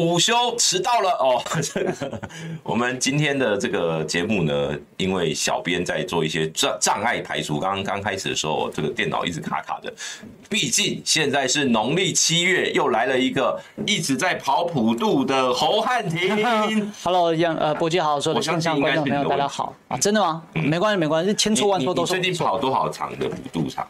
好，午休迟到了哦。我们今天的这个节目呢，因为小编在做一些障障碍排除，刚刚刚开始的时候，这个电脑一直卡卡的。毕竟现在是农历七月，又来了一个一直在跑普渡的侯汉廷。Hello，杨呃，伯爵好，说的线上观众朋友大家好啊，真的吗？嗯、没关系，没关系，千错万错都是。最近跑多少场的普渡场？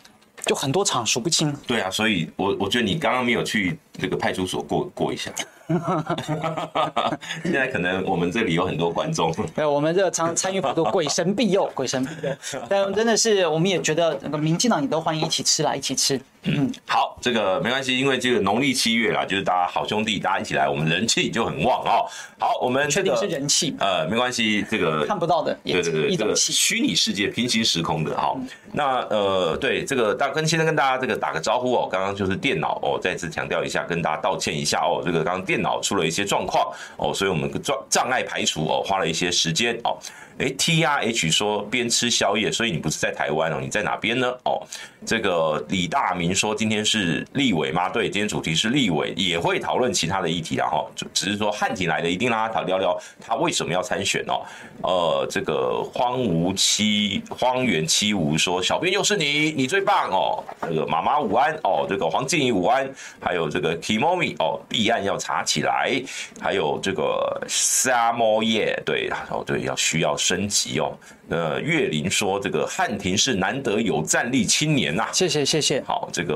就很多场数不清。对啊，所以我我觉得你刚刚没有去这个派出所过过一下。现在可能我们这里有很多观众，对，我们这个常参与普渡，鬼神庇佑，鬼神庇佑。但真的是，我们也觉得那个民进党，你都欢迎一起吃啦，一起吃。嗯，好，这个没关系，因为这个农历七月啦，就是大家好兄弟，大家一起来，我们人气就很旺哦。好，我们确定是人气，呃，没关系，这个看不到的，对对对，一个虚拟世界、平行时空的哈。那呃，对这个大跟现在跟大家这个打个招呼哦，刚刚就是电脑哦，再次强调一下，跟大家道歉一下哦，这个刚刚电脑出了一些状况哦，所以我们障障碍排除哦，花了一些时间哦。哎，T R H 说边吃宵夜，所以你不是在台湾哦，你在哪边呢？哦，这个李大明说今天是立委吗？对，今天主题是立委，也会讨论其他的议题，然后就只是说汉庭来的，一定让他聊聊他为什么要参选哦。呃，这个荒芜七荒原七无说，小编又是你，你最棒哦。这个妈妈午安哦，这个黄静怡午安，还有这个 Kimomi 哦，弊案要查起来，还有这个沙摩耶，对，哦对，要需要。升级哦，呃，岳林说这个汉庭是难得有战力青年呐，谢谢谢谢。好，这个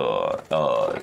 呃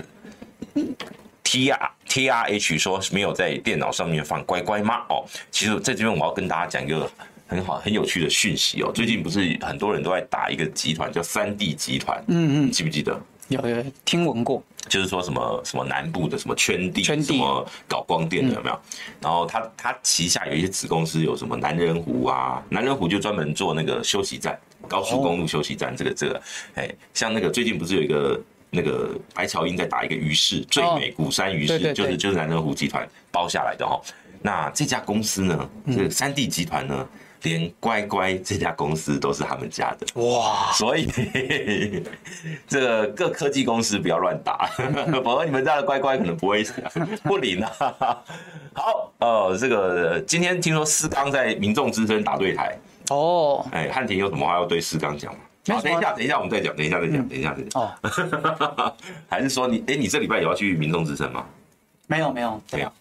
，T R T R H 说没有在电脑上面放乖乖吗？哦，其实在这边我要跟大家讲一个很好很有趣的讯息哦，最近不是很多人都在打一个集团叫三 D 集团，嗯嗯，记不记得？有有听闻过，就是说什么什么南部的什么圈地，圈地什么搞光电的有没有？然后他他旗下有一些子公司，有什么南仁湖啊，南仁湖就专门做那个休息站，高速公路休息站，这个这个，哎，像那个最近不是有一个那个白乔英在打一个鱼市，最美鼓山鱼市，就是就是南仁湖集团包下来的哈。那这家公司呢，这个三 D 集团呢？连乖乖这家公司都是他们家的哇，所以这个各科技公司不要乱打，否则你们家的乖乖可能不会不灵啊。好，呃，这个今天听说思刚在民众之声打对台哦，哎，汉庭有什么话要对思刚讲吗？好，等一下，等一下我们再讲，等一下再讲，等一下再讲哦。还是说你哎，你这礼拜也要去民众之声吗？没有，没有，没有。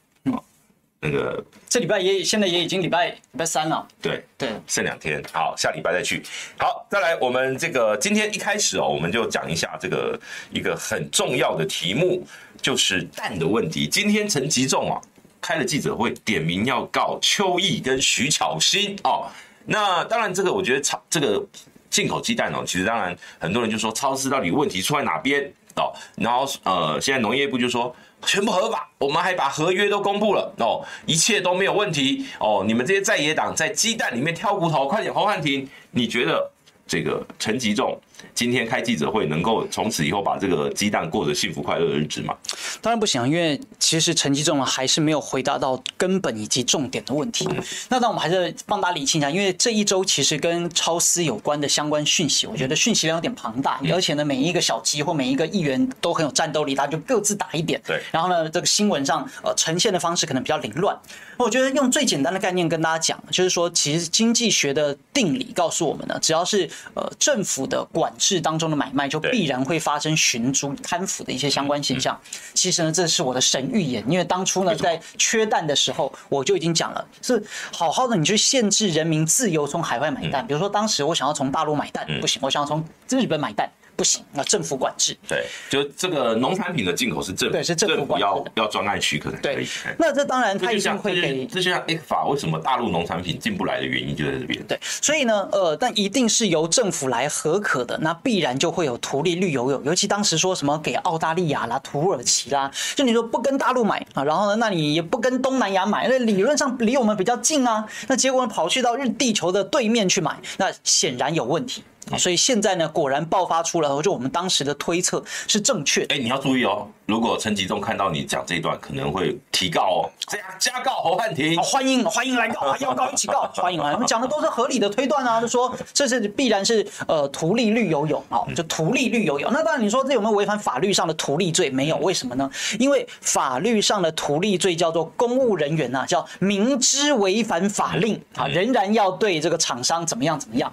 那个这礼拜也现在也已经礼拜礼拜三了，对对，剩两天，好，下礼拜再去。好，再来，我们这个今天一开始哦，我们就讲一下这个一个很重要的题目，就是蛋的问题。今天陈吉仲啊开了记者会，点名要告邱毅跟徐巧芯哦。那当然，这个我觉得超这个进口鸡蛋哦，其实当然很多人就说超市到底问题出在哪边哦，然后呃，现在农业部就说。全部合法，我们还把合约都公布了哦，一切都没有问题哦。你们这些在野党在鸡蛋里面挑骨头，快点，黄汉廷，你觉得这个陈吉仲？今天开记者会，能够从此以后把这个鸡蛋过着幸福快乐的日子吗？当然不行，因为其实陈吉仲还是没有回答到根本以及重点的问题。嗯、那那我们还是帮大家理清一下，因为这一周其实跟超丝有关的相关讯息，我觉得讯息量有点庞大，嗯、而且呢，每一个小鸡或每一个议员都很有战斗力，大家就各自打一点。对。然后呢，这个新闻上呃呈现的方式可能比较凌乱。我觉得用最简单的概念跟大家讲，就是说，其实经济学的定理告诉我们呢，只要是呃政府的管制当中的买卖，就必然会发生寻租贪腐的一些相关现象。其实呢，这是我的神预言，因为当初呢，在缺蛋的时候，我就已经讲了，是好好的你去限制人民自由从海外买蛋。比如说，当时我想要从大陆买蛋，不行；我想要从日本买蛋。不行，那政府管制。对，就这个农产品的进口是政府，对，是政府管制，要要专案许可才可以。那这当然他一定会给。这就像 ECFA 为什么大陆农产品进不来的原因就在这边。对，所以呢，呃，但一定是由政府来核可的，那必然就会有图利绿油油。尤其当时说什么给澳大利亚啦、土耳其啦，就你说不跟大陆买啊，然后呢，那你也不跟东南亚买，那理论上离我们比较近啊，那结果跑去到日地球的对面去买，那显然有问题。所以现在呢，果然爆发出来了，就我们当时的推测是正确的。哎，你要注意哦，如果陈吉仲看到你讲这一段，可能会提告哦，这样加告侯汉廷。欢迎欢迎来告，要告一起告，欢迎来。我们讲的都是合理的推断啊，就说这是必然是呃图利绿油油啊，就图利绿油油。那当然你说这有没有违反法律上的图利罪？没有，为什么呢？因为法律上的图利罪叫做公务人员呐、啊，叫明知违反法令啊，仍然要对这个厂商怎么样怎么样。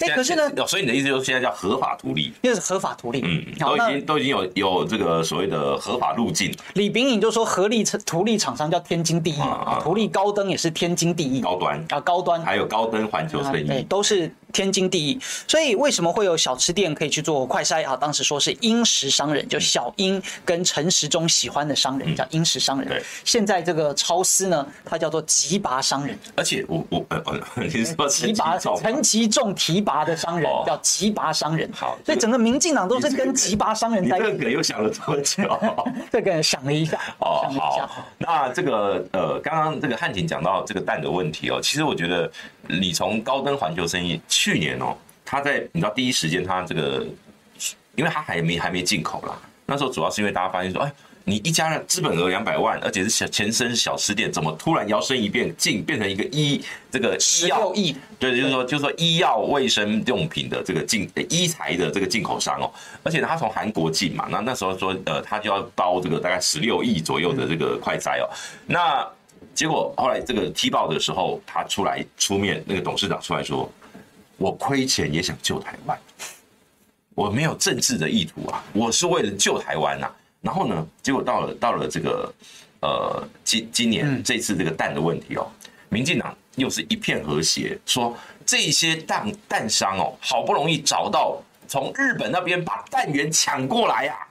哎，可是呢？所以你的意思就是现在叫合法图利，那是合法图利。嗯，都已经都已经有有这个所谓的合法路径。李炳颖就说合力图利厂商叫天经地义啊，图利高登也是天经地义，高端啊高端，还有高登环球生意，都是。天经地义，所以为什么会有小吃店可以去做快筛啊？当时说是殷实商人，就小英跟陈时中喜欢的商人叫殷实商人。对，现在这个超丝呢，它叫做提拔商人。而且我我呃呃，你说提拔陈吉仲提拔的商人叫提拔商人。好，所以整个民进党都是跟提拔商人在一起。这个又想了多久？这个想了一下。哦，好。那这个呃，刚刚这个汉廷讲到这个蛋的问题哦，其实我觉得你从高登环球生意。去年哦，他在你知道第一时间他这个，因为他还没还没进口啦。那时候主要是因为大家发现说，哎，你一家的资本额两百万，而且是小前身小吃店，怎么突然摇身一变进变成一个医这个医药亿？对，就是说就是说医药卫生用品的这个进医材的这个进口商哦，而且他从韩国进嘛，那那时候说呃，他就要包这个大概十六亿左右的这个快哉哦，那结果后来这个踢爆的时候，他出来出面，那个董事长出来说。我亏钱也想救台湾，我没有政治的意图啊，我是为了救台湾呐。然后呢，结果到了到了这个呃今今年这次这个蛋的问题哦，民进党又是一片和谐，说这些蛋蛋商哦，好不容易找到从日本那边把蛋源抢过来呀，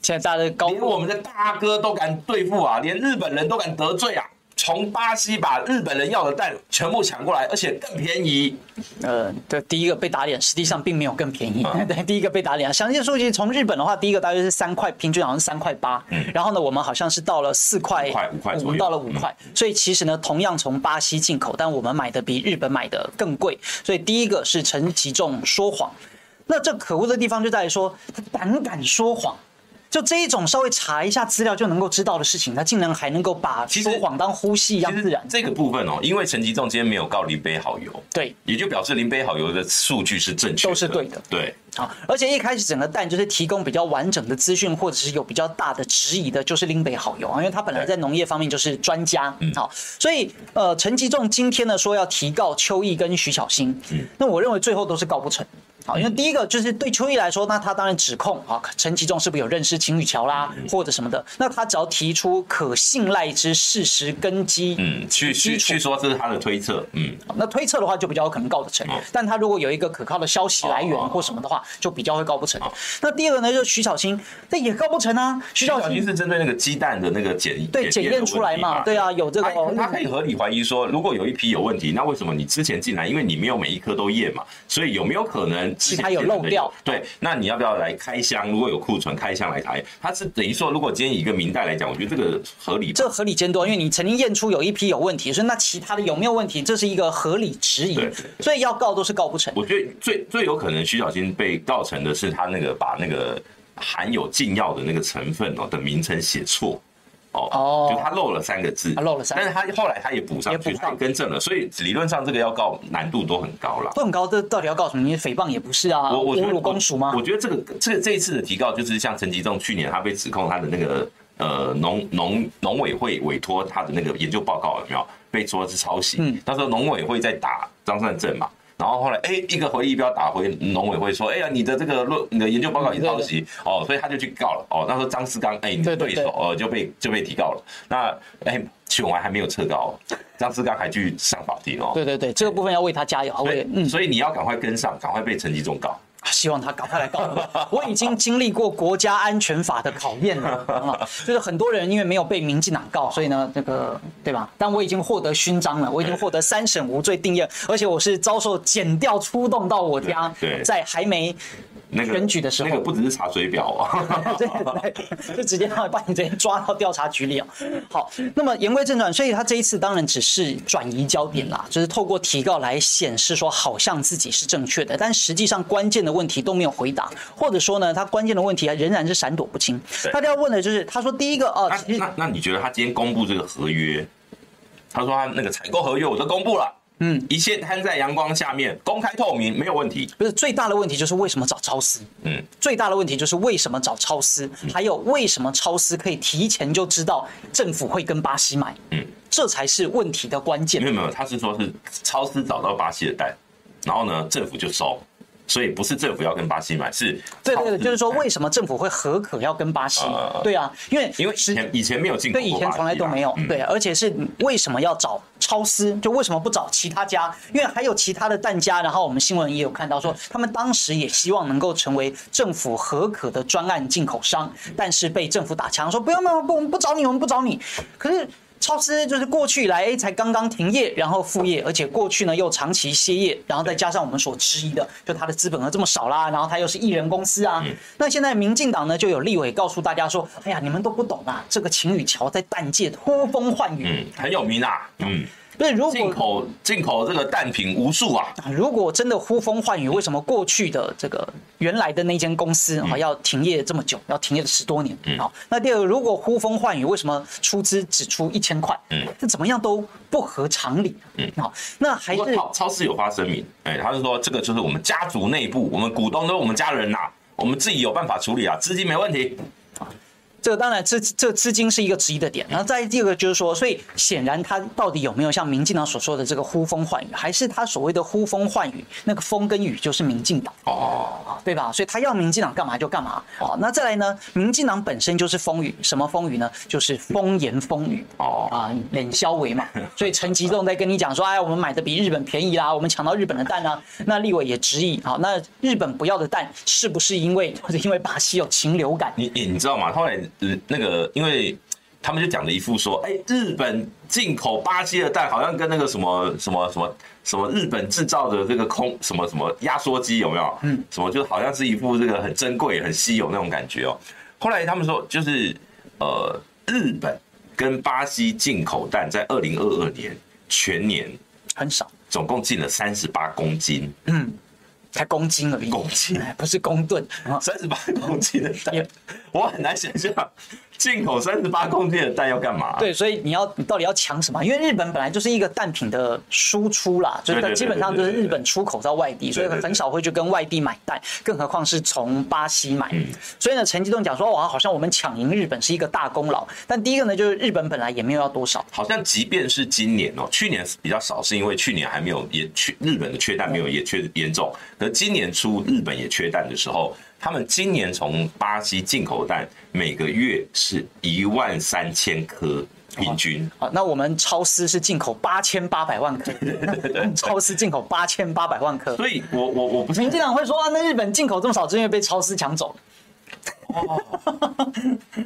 现在大家高连我们的大哥都敢对付啊，连日本人都敢得罪啊。从巴西把日本人要的蛋全部抢过来，而且更便宜。呃，对，第一个被打脸，实际上并没有更便宜。嗯、对，第一个被打脸。详细数据从日本的话，第一个大约是三块，平均好像是三块八。嗯。然后呢，我们好像是到了四块，五块，五块到了五块。所以其实呢，同样从巴西进口，但我们买的比日本买的更贵。所以第一个是陈其仲说谎。那这可恶的地方就在于说，他胆敢说谎。就这一种稍微查一下资料就能够知道的事情，他竟然还能够把说谎当呼吸一样自然。这个部分哦，因为陈吉仲今天没有告林北好油，对，也就表示林北好油的数据是正确的，都是对的。对，好，而且一开始整个蛋就是提供比较完整的资讯，或者是有比较大的质疑的，就是林北好油啊，因为他本来在农业方面就是专家。嗯，好，所以呃，陈吉仲今天呢说要提告邱毅跟徐小新，嗯，那我认为最后都是告不成。好，因为第一个就是对邱毅来说，那他当然指控啊，陈其仲是不是有认识秦宇桥啦，或者什么的？那他只要提出可信赖之事实根基，嗯，去去去说这是他的推测，嗯，那推测的话就比较有可能告得成。但他如果有一个可靠的消息来源或什么的话，就比较会告不成。那第二个呢，就是徐小青，那也告不成啊。徐小青是针对那个鸡蛋的那个检验，对检验出来嘛？对啊，有这个，他可以合理怀疑说，如果有一批有问题，那为什么你之前进来，因为你没有每一颗都验嘛，所以有没有可能其他有漏掉？对，那你要不要来开箱？如果有库存，开箱来台，它是等于说，如果今天以一个明代来讲，我觉得这个合理。这合理监督，因为你曾经验出有一批有问题，所以那其他的有没有问题？这是一个合理质疑。对，所以要告都是告不成。我觉得最最有可能徐小新被告成的是他那个把那个含有禁药的那个成分哦的名称写错。哦，就他漏了三个字，他漏了三个，但是他后来他也补上去，他也更正了，所以理论上这个要告难度都很高了，都很高。这到底要告什么？你诽谤也不是啊，侮辱公署吗？我觉得这个这这一次的提告就是像陈吉仲去年他被指控他的那个呃农农农委会委托他的那个研究报告有没有被说是抄袭？嗯，那时候农委会在打张善政嘛。然后后来，哎，一个回忆标打回农委会说，哎呀，你的这个论，你的研究报告也抄袭哦，所以他就去告了哦。那时候张思刚，哎，你的对手呃就被就被提告了。那哎，选完还没有撤告，张思刚还去上法庭哦。对对对，这个部分要为他加油，为嗯，所以你要赶快跟上，赶快被陈吉仲告。希望他赶快来告我。我已经经历过国家安全法的考验了 啊，就是很多人因为没有被民进党告，所以呢，这个对吧？但我已经获得勋章了，我已经获得三审无罪定谳，而且我是遭受检调出动到我家，在还没。那个选举的时候，那个不只是查水表啊，对对对，就直接把把你直接抓到调查局里啊。好，那么言归正传，所以他这一次当然只是转移焦点啦，就是透过提告来显示说好像自己是正确的，但实际上关键的问题都没有回答，或者说呢，他关键的问题仍然是闪躲不清。大家要问的就是，他说第一个哦，那那那你觉得他今天公布这个合约，他说他那个采购合约我都公布了。嗯，一切摊在阳光下面，公开透明，没有问题。不是最大的问题就是为什么找超司？嗯，最大的问题就是为什么找超思？还有为什么超司可以提前就知道政府会跟巴西买？嗯，这才是问题的关键。没有没有，他是说是超司找到巴西的单，然后呢，政府就收。所以不是政府要跟巴西买，是对对对，就是说为什么政府会核可要跟巴西？对啊，因为因为以前以前没有进口，对，以前从来都没有。对，而且是为什么要找超思？就为什么不找其他家？因为还有其他的弹家。然后我们新闻也有看到说，他们当时也希望能够成为政府核可的专案进口商，但是被政府打枪，说不用不用不，我们不找你，我们不找你。可是。超市就是过去以来，哎，才刚刚停业，然后复业，而且过去呢又长期歇业，然后再加上我们所质疑的，就他的资本额这么少啦，然后他又是艺人公司啊。那现在民进党呢就有立委告诉大家说，哎呀，你们都不懂啊，这个晴雨桥在淡界呼风唤雨，很有名啊，嗯。对，如果进口进口这个蛋品无数啊！如果真的呼风唤雨，为什么过去的这个原来的那间公司啊要停业这么久，要停业了十多年？好，那第二个，如果呼风唤雨，为什么出资只出一千块？嗯，这怎么样都不合常理。嗯，好，那还是超超思有发声明，哎，他是说这个就是我们家族内部，我们股东都是我们家人呐，我们自己有办法处理啊，资金没问题。这个当然，这这资金是一个质疑的点。然后再第二个就是说，所以显然他到底有没有像民进党所说的这个呼风唤雨，还是他所谓的呼风唤雨，那个风跟雨就是民进党哦，对吧？所以他要民进党干嘛就干嘛。好，那再来呢？民进党本身就是风雨，什么风雨呢？就是风言风语哦啊，冷消为嘛。所以陈吉仲在跟你讲说，哎，我们买的比日本便宜啦，我们抢到日本的蛋呢。那立委也质疑，好，那日本不要的蛋是不是因为或者 因为巴西有禽流感？你你你知道吗？后来。那个，因为他们就讲了一副说，哎，日本进口巴西的蛋，好像跟那个什么什么什么什么日本制造的这个空什么什么压缩机有没有？嗯，什么就好像是一副这个很珍贵、很稀有那种感觉哦。后来他们说，就是呃，日本跟巴西进口蛋在二零二二年全年很少，总共进了三十八公斤。嗯。才公斤而已，公斤。不是公吨，三十八公斤的蛋，我很难想象。进口三十八公斤的蛋要干嘛？对，所以你要你到底要抢什么？因为日本本来就是一个蛋品的输出啦，就是基本上就是日本出口到外地，所以很少会去跟外地买蛋，更何况是从巴西买。所以呢，陈吉仲讲说，哇，好像我们抢赢日本是一个大功劳。但第一个呢，就是日本本来也没有要多少。好像即便是今年哦，去年比较少，是因为去年还没有也缺日本的缺蛋没有也缺严重，可今年初日本也缺蛋的时候。他们今年从巴西进口蛋每个月是一万三千颗平均。好，那我们超市是进口八千八百万颗。超市进口八千八百万颗。所以我我我不是。民进党会说啊，那日本进口这么少，是因为被超市抢走。哦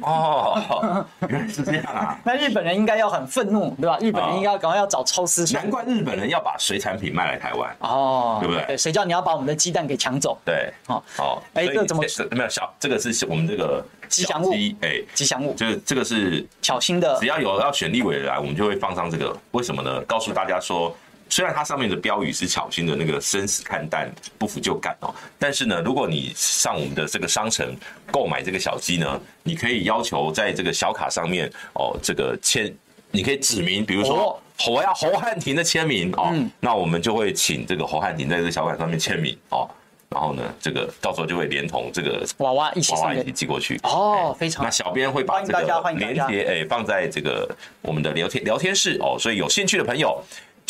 哦，原来是这样啊！那日本人应该要很愤怒，对吧？日本人应该要赶快要找超思。难怪日本人要把水产品卖来台湾哦，对不对？谁叫你要把我们的鸡蛋给抢走？对，哦哦，哎，这怎么没有小？这个是我们这个吉祥物，哎，吉祥物，就是这个是巧心的。只要有要选立委来，我们就会放上这个。为什么呢？告诉大家说。虽然它上面的标语是巧心的那个生死看淡，不服就干哦，但是呢，如果你上我们的这个商城购买这个小鸡呢，你可以要求在这个小卡上面哦，这个签，你可以指明，比如说我要侯汉廷的签名哦，那我们就会请这个侯汉廷在这个小卡上面签名哦，然后呢，这个到时候就会连同这个娃娃一起娃娃一起寄过去哦，非常。那小编会把这个连接哎放在这个我们的聊天聊天室哦，所以有兴趣的朋友。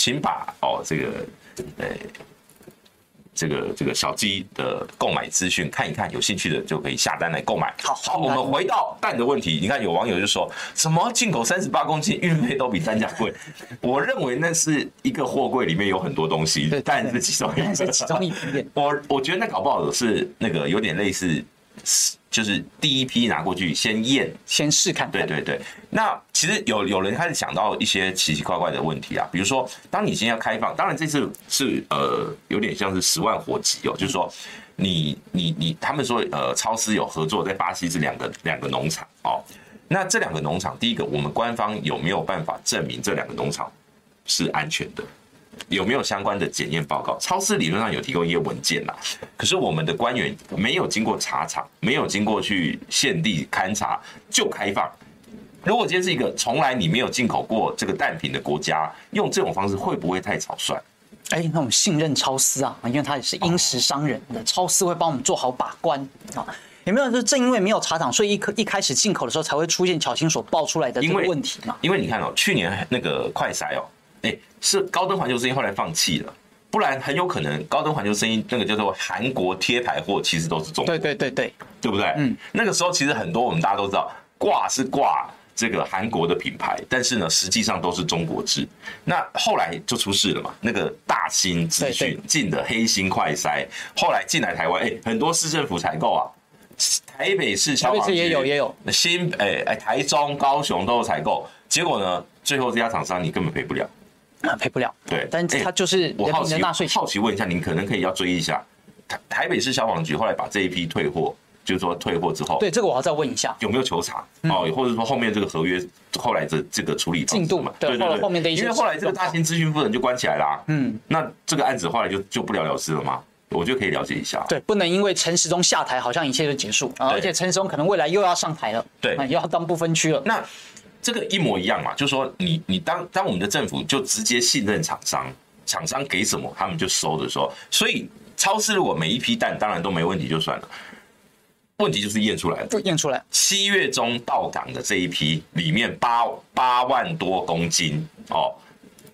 请把哦这个，呃，这个这个小鸡的购买资讯看一看，有兴趣的就可以下单来购买。好，好，我们回到蛋的问题，你看有网友就说什么进口三十八公斤运费都比单价贵，我认为那是一个货柜里面有很多东西，蛋是其中一个，是其中一点。我我觉得那搞不好是那个有点类似。就是第一批拿过去先验，先试看，看。对对对。那其实有有人开始想到一些奇奇怪怪的问题啊，比如说，当你今天要开放，当然这次是呃有点像是十万火急哦，就是说你你你他们说呃超市有合作在巴西是两个两个农场哦，那这两个农场，第一个我们官方有没有办法证明这两个农场是安全的？有没有相关的检验报告？超市理论上有提供一些文件啦，可是我们的官员没有经过查厂，没有经过去现地勘察就开放。如果今天是一个从来你没有进口过这个蛋品的国家，用这种方式会不会太草率？哎，那我们信任超市啊，因为他也是殷实商人的，超市会帮我们做好把关啊。有没有就是正因为没有查厂，所以一开一开始进口的时候才会出现巧心所爆出来的这个问题嘛？因为你看哦，去年那个快筛哦。哎，是高登环球声音后来放弃了，不然很有可能高登环球声音那个叫做韩国贴牌货，其实都是中国。对对对对，对不对？嗯，那个时候其实很多我们大家都知道，挂是挂这个韩国的品牌，但是呢，实际上都是中国制。那后来就出事了嘛，那个大新资讯进的黑心快筛，后来进来台湾，哎，很多市政府采购啊，台北市消防局也有也有，新哎哎台中、高雄都有采购，结果呢，最后这家厂商你根本赔不了。赔不了，对，但是他就是我好奇纳税。好奇问一下，您可能可以要追一下台台北市消防局后来把这一批退货，就是说退货之后，对这个我要再问一下有没有求偿哦，或者说后面这个合约后来的这个处理进度嘛？对对对，后面的一些，因为后来这个大新资讯部人就关起来啦，嗯，那这个案子后来就就不了了之了吗？我觉得可以了解一下。对，不能因为陈时中下台，好像一切就结束，而且陈时中可能未来又要上台了，对，又要当不分区了。那。这个一模一样嘛，就是说你你当当我们的政府就直接信任厂商，厂商给什么他们就收的时候，所以超市如果每一批蛋当然都没问题就算了，问题就是验出来了，就验出来。七月中到港的这一批里面八八万多公斤哦，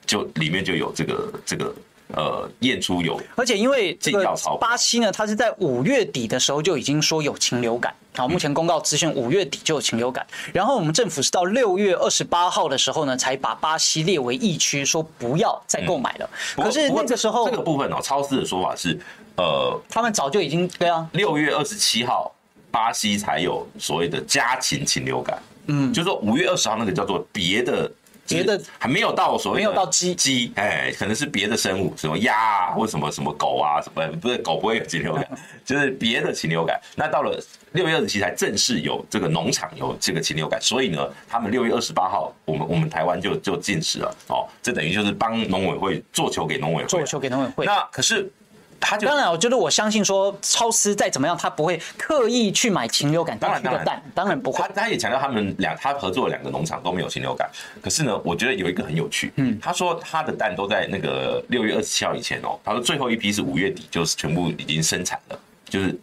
就里面就有这个这个。呃，验出有，而且因为这个巴西呢，它是在五月底的时候就已经说有禽流感，好，目前公告资讯五月底就有禽流感，然后我们政府是到六月二十八号的时候呢，才把巴西列为疫区，说不要再购买了。可是那个时候这个部分哦，超市的说法是，呃，他们早就已经对啊，六月二十七号巴西才有所谓的家禽禽流感，嗯，就是说五月二十号那个叫做别的。别的还没有到所谓没有到鸡鸡，哎，可能是别的生物，什么鸭啊，或什么什么狗啊，什么不是狗不会有禽流感，就是别的禽流感。那到了六月二十七才正式有这个农场有这个禽流感，所以呢，他们六月二十八号，我们我们台湾就就禁止了哦，这等于就是帮农委会做球给农委会，做球给农委会。那可是。他就当然，我觉得我相信说，超丝再怎么样，他不会刻意去买禽流感地区的蛋，当然不会。他他也强调，他们两他合作两个农场都没有禽流感。可是呢，我觉得有一个很有趣，嗯，他说他的蛋都在那个六月二十七号以前哦，他说最后一批是五月底，就是全部已经生产了，就是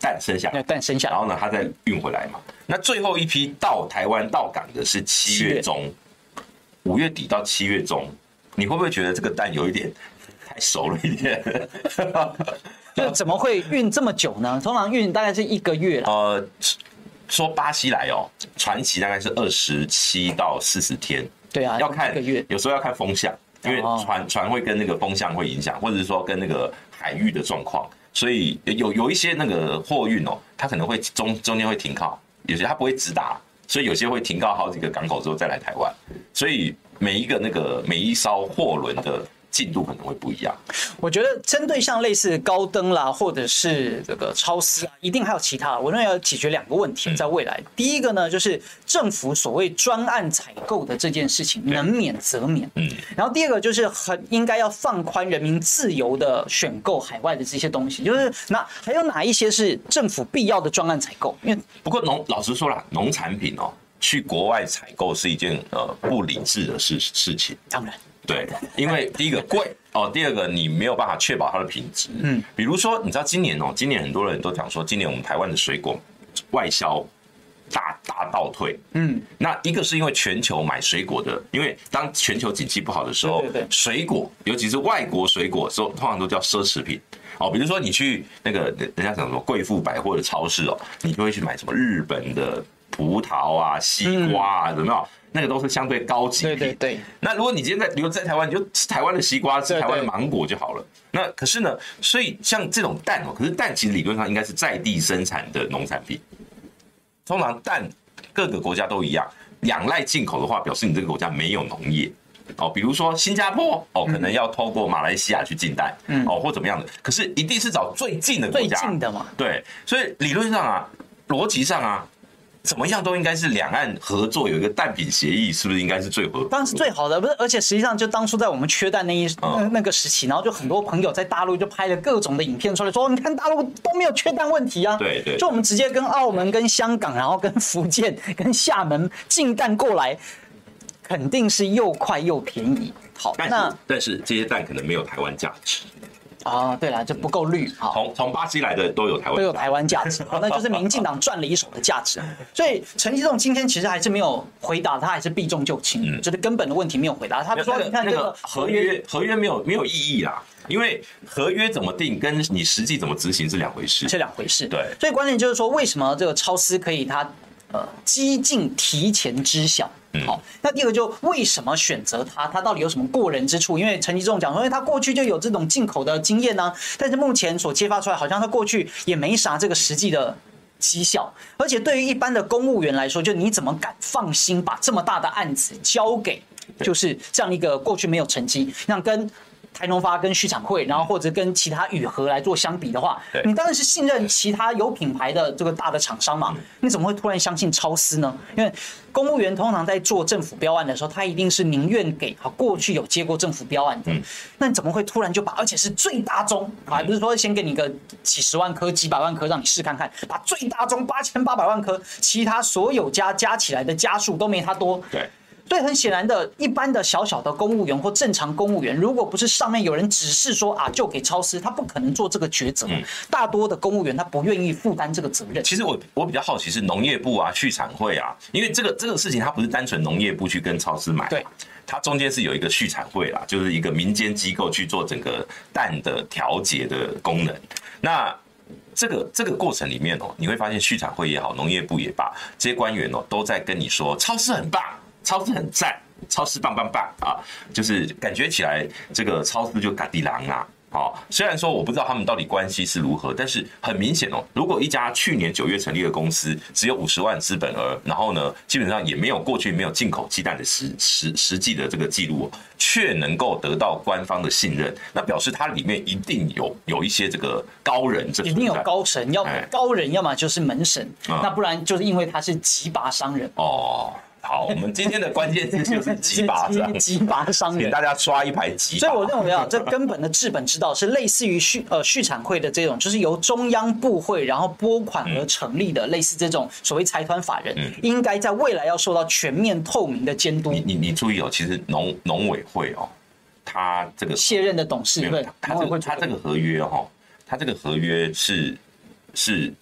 蛋生下来，蛋生下来，然后呢，他再运回来嘛。那最后一批到台湾到港的是七月中，五月底到七月中，你会不会觉得这个蛋有一点？太熟了一点，就怎么会运这么久呢？通常运大概是一个月了。呃，说巴西来哦，传奇大概是二十七到四十天。对啊，要看一个月，有时候要看风向，因为船船会跟那个风向会影响，或者是说跟那个海域的状况，所以有有一些那个货运哦，它可能会中中间会停靠，有些它不会直达，所以有些会停靠好几个港口之后再来台湾，所以每一个那个每一艘货轮的。进度可能会不一样。我觉得针对像类似高登啦，或者是这个超丝啊，一定还有其他。我认为要解决两个问题，在未来，第一个呢，就是政府所谓专案采购的这件事情，能免则免。嗯。然后第二个就是很应该要放宽人民自由的选购海外的这些东西，就是那还有哪一些是政府必要的专案采购？因为不过农老实说了，农产品哦，去国外采购是一件呃不理智的事事情。当然。对，因为第一个贵哦，第二个你没有办法确保它的品质。嗯，比如说，你知道今年哦，今年很多人都讲说，今年我们台湾的水果外销大大倒退。嗯，那一个是因为全球买水果的，因为当全球景气不好的时候，对对对水果尤其是外国水果，说通常都叫奢侈品。哦，比如说你去那个人家讲什么贵妇百货的超市哦，你就会去买什么日本的葡萄啊、西瓜啊，怎么样？那个都是相对高级品。对对对。那如果你今天在，比如在台湾，你就吃台湾的西瓜，吃台湾的芒果就好了。那可是呢，所以像这种蛋哦，可是蛋其实理论上应该是在地生产的农产品。通常蛋各个国家都一样，仰赖进口的话，表示你这个国家没有农业。哦，比如说新加坡哦，可能要透过马来西亚去进蛋，嗯，哦或怎么样的，可是一定是找最近的国家，最近的嘛，对，所以理论上啊，逻辑上啊，怎么样都应该是两岸合作有一个蛋品协议，是不是应该是最合？当然是最好的，不是？而且实际上就当初在我们缺蛋那一那那个时期，然后就很多朋友在大陆就拍了各种的影片出来，说你看大陆都没有缺蛋问题啊，对对，就我们直接跟澳门、跟香港，然后跟福建、跟厦门进蛋过来。肯定是又快又便宜。好，但是那但是这些蛋可能没有台湾价值啊。对了，就不够绿。好，从从巴西来的都有台湾，都有台湾价值。好，那就是民进党赚了一手的价值。所以陈吉仲今天其实还是没有回答，他还是避重就轻，嗯，就是根本的问题没有回答。他说：“你看这个合约，合约没有没有意义啦，因为合约怎么定，跟你实际怎么执行是两回事，是两回事。对，所以关键就是说，为什么这个超司可以他呃激进提前知晓？”好，那第二个就为什么选择他？他到底有什么过人之处？因为陈吉仲讲说，因为他过去就有这种进口的经验呢、但是目前所揭发出来，好像他过去也没啥这个实际的绩效。而且对于一般的公务员来说，就你怎么敢放心把这么大的案子交给就是这样一个过去没有成绩，那跟。台农发跟畜产会，然后或者跟其他雨禾来做相比的话，你当然是信任其他有品牌的这个大的厂商嘛。你怎么会突然相信超丝呢？因为公务员通常在做政府标案的时候，他一定是宁愿给啊过去有接过政府标案的。那你怎么会突然就把，而且是最大宗啊，不是说先给你个几十万颗、几百万颗让你试看看，把最大宗八千八百万颗，其他所有家加起来的家数都没他多。对。所以很显然的，一般的小小的公务员或正常公务员，如果不是上面有人指示说啊，就给超丝，他不可能做这个抉择。大多的公务员他不愿意负担这个责任。其实我我比较好奇是农业部啊、畜产会啊，因为这个这个事情它不是单纯农业部去跟超市买，对，它中间是有一个畜产会啦，就是一个民间机构去做整个蛋的调节的功能。那这个这个过程里面哦，你会发现畜产会也好，农业部也罢，这些官员哦都在跟你说超市很棒。超市很赞，超市棒棒棒啊！就是感觉起来，这个超市就嘎地狼啊！好，虽然说我不知道他们到底关系是如何，但是很明显哦，如果一家去年九月成立的公司只有五十万资本额，然后呢，基本上也没有过去没有进口鸡蛋的实实实际的这个记录，却能够得到官方的信任，那表示它里面一定有有一些这个高人，这一定有高神，要高人，要么就是门神，那不然就是因为他是几把商人哦。好，我们今天的关键字就是机拔商，机拔商人，给大家刷一排鸡。所以我认为啊，这根本的治本之道是类似于续呃续产会的这种，就是由中央部会然后拨款而成立的，类似这种所谓财团法人，应该在未来要受到全面透明的监督。你你你注意哦，其实农农委会哦，他这个卸任的董事会，他这个他这个合约哈，他这个合约是是。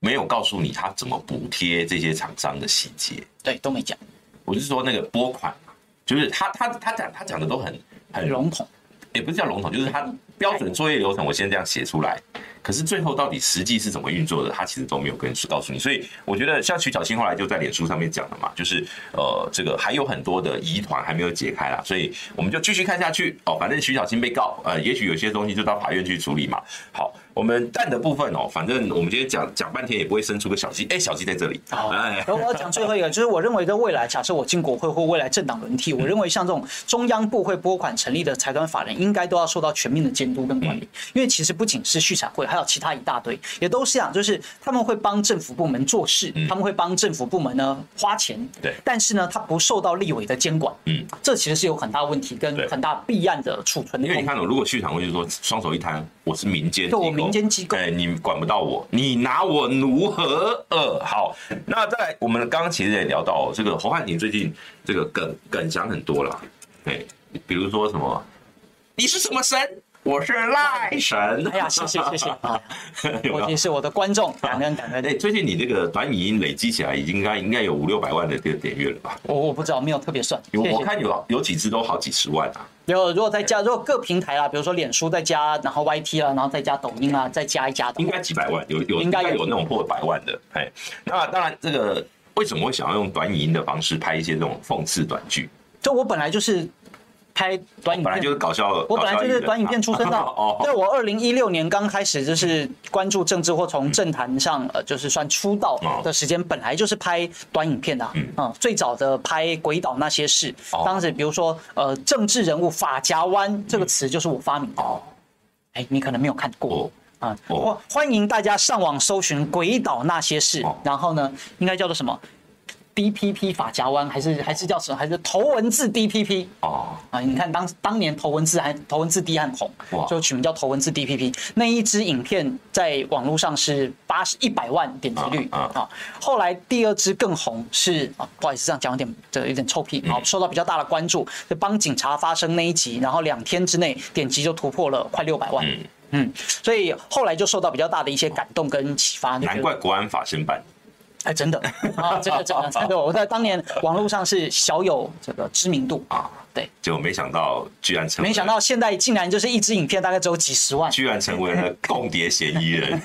没有告诉你他怎么补贴这些厂商的细节，对，都没讲。我是说那个拨款嘛，就是他他他讲他讲的都很很笼统，也不是叫笼统，就是他标准作业流程，我先这样写出来。可是最后到底实际是怎么运作的，他其实都没有跟告诉你。所以我觉得像徐小青后来就在脸书上面讲了嘛，就是呃这个还有很多的疑团还没有解开啦，所以我们就继续看下去哦。反正徐小青被告，呃，也许有些东西就到法院去处理嘛。好。我们蛋的部分哦，反正我们今天讲讲半天也不会生出个小鸡，哎，小鸡在这里。好，哎，我要讲最后一个，就是我认为在未来，假设我进国会或未来政党轮替，我认为像这种中央部会拨款成立的财团法人，应该都要受到全面的监督跟管理。因为其实不仅是续产会，还有其他一大堆，也都是这样，就是他们会帮政府部门做事，他们会帮政府部门呢花钱，对，但是呢，他不受到立委的监管，嗯，这其实是有很大问题跟很大弊案的储存的。因为你看哦，如果去场会就是说双手一摊，我是民间，对，我民间机构，哎，你。你管不到我，你拿我如何？呃，好，那再来，我们刚刚其实也聊到这个侯汉廷最近这个梗梗讲很多了，对，比如说什么，你是什么神？我是赖神。哎呀，谢谢谢谢 啊！我也是我的观众，感恩感恩。哎，最近你这个短语音累积起来，已经应该应该有五六百万的这个点阅了吧？我我不知道，没有特别算。我我看有有几支都好几十万啊。有，如果再加，如果各平台啊，比如说脸书再加，然后 YT 啊，然后再加抖音啊，再加一加，应该几百万，有有应该有那种破百万的。哎，那当然，这个为什么会想要用短语音的方式拍一些这种讽刺短剧？就我本来就是。拍短影片，本来就是搞笑。我本来就是短影片出身的。哦，对，我二零一六年刚开始就是关注政治或从政坛上呃，就是算出道的时间，本来就是拍短影片的。嗯，最早的拍《鬼岛那些事》，当时比如说呃，政治人物法夹湾这个词就是我发明的。哦，哎，你可能没有看过。啊。欢欢迎大家上网搜寻《鬼岛那些事》，然后呢，应该叫做什么？DPP 法夹弯还是还是叫什么？还是头文字 DPP 哦啊！你看当当年头文字还头文字 D 很红，就取名叫头文字 DPP。那一支影片在网络上是八十一百万点击率啊。后来第二支更红是啊，不好意思这样讲有点这有点臭屁啊，受到比较大的关注。就帮警察发声那一集，然后两天之内点击就突破了快六百万。嗯，所以后来就受到比较大的一些感动跟启发。难怪国安法申办。哎，真的。啊，真的真的真的，我在当年网络上是小有这个知名度。啊，对，就没想到居然成，没想到现在竟然就是一支影片大概只有几十万，居然成为了 共谍嫌疑人。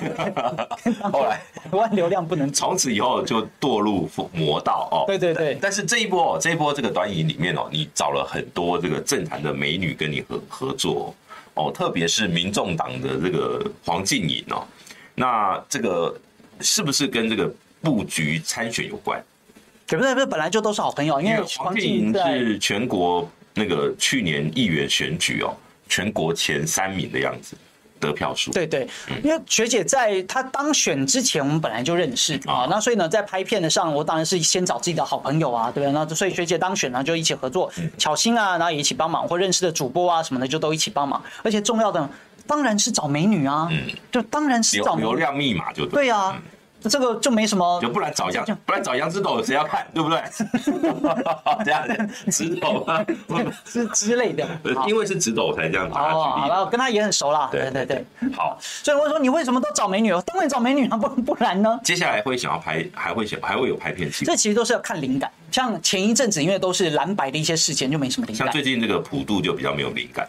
后来百万流量不能，从此以后就堕入魔道哦。对对对，但是这一波这一波这个短影里面哦，你找了很多这个政坛的美女跟你合合作哦，特别是民众党的这个黄静颖哦，那这个是不是跟这个？布局参选有关，对不对？不是本来就都是好朋友，因为黄瀞莹是全国那个去年议员选举哦，全国前三名的样子，得票数。对对，因为学姐在她当选之前，我们本来就认识啊，那所以呢，在拍片的上，我当然是先找自己的好朋友啊，对不对？那所以学姐当选呢，就一起合作，巧心啊，然后也一起帮忙，或认识的主播啊什么的，就都一起帮忙。而且重要的当然是找美女啊，嗯，就当然是找流量密码就对啊。这个就没什么，就不然找杨，不然找杨枝斗谁要看，对不对？这样直斗啊，之之类的，因为是直斗才这样子。哦，好了，跟他也很熟了。对对对，好。所以我说你为什么都找美女？当然找美女啊，不不然呢？接下来会想要拍，还会想还会有拍片期。这其实都是要看灵感。像前一阵子，因为都是蓝白的一些事件，就没什么灵感。像最近这个普渡就比较没有灵感。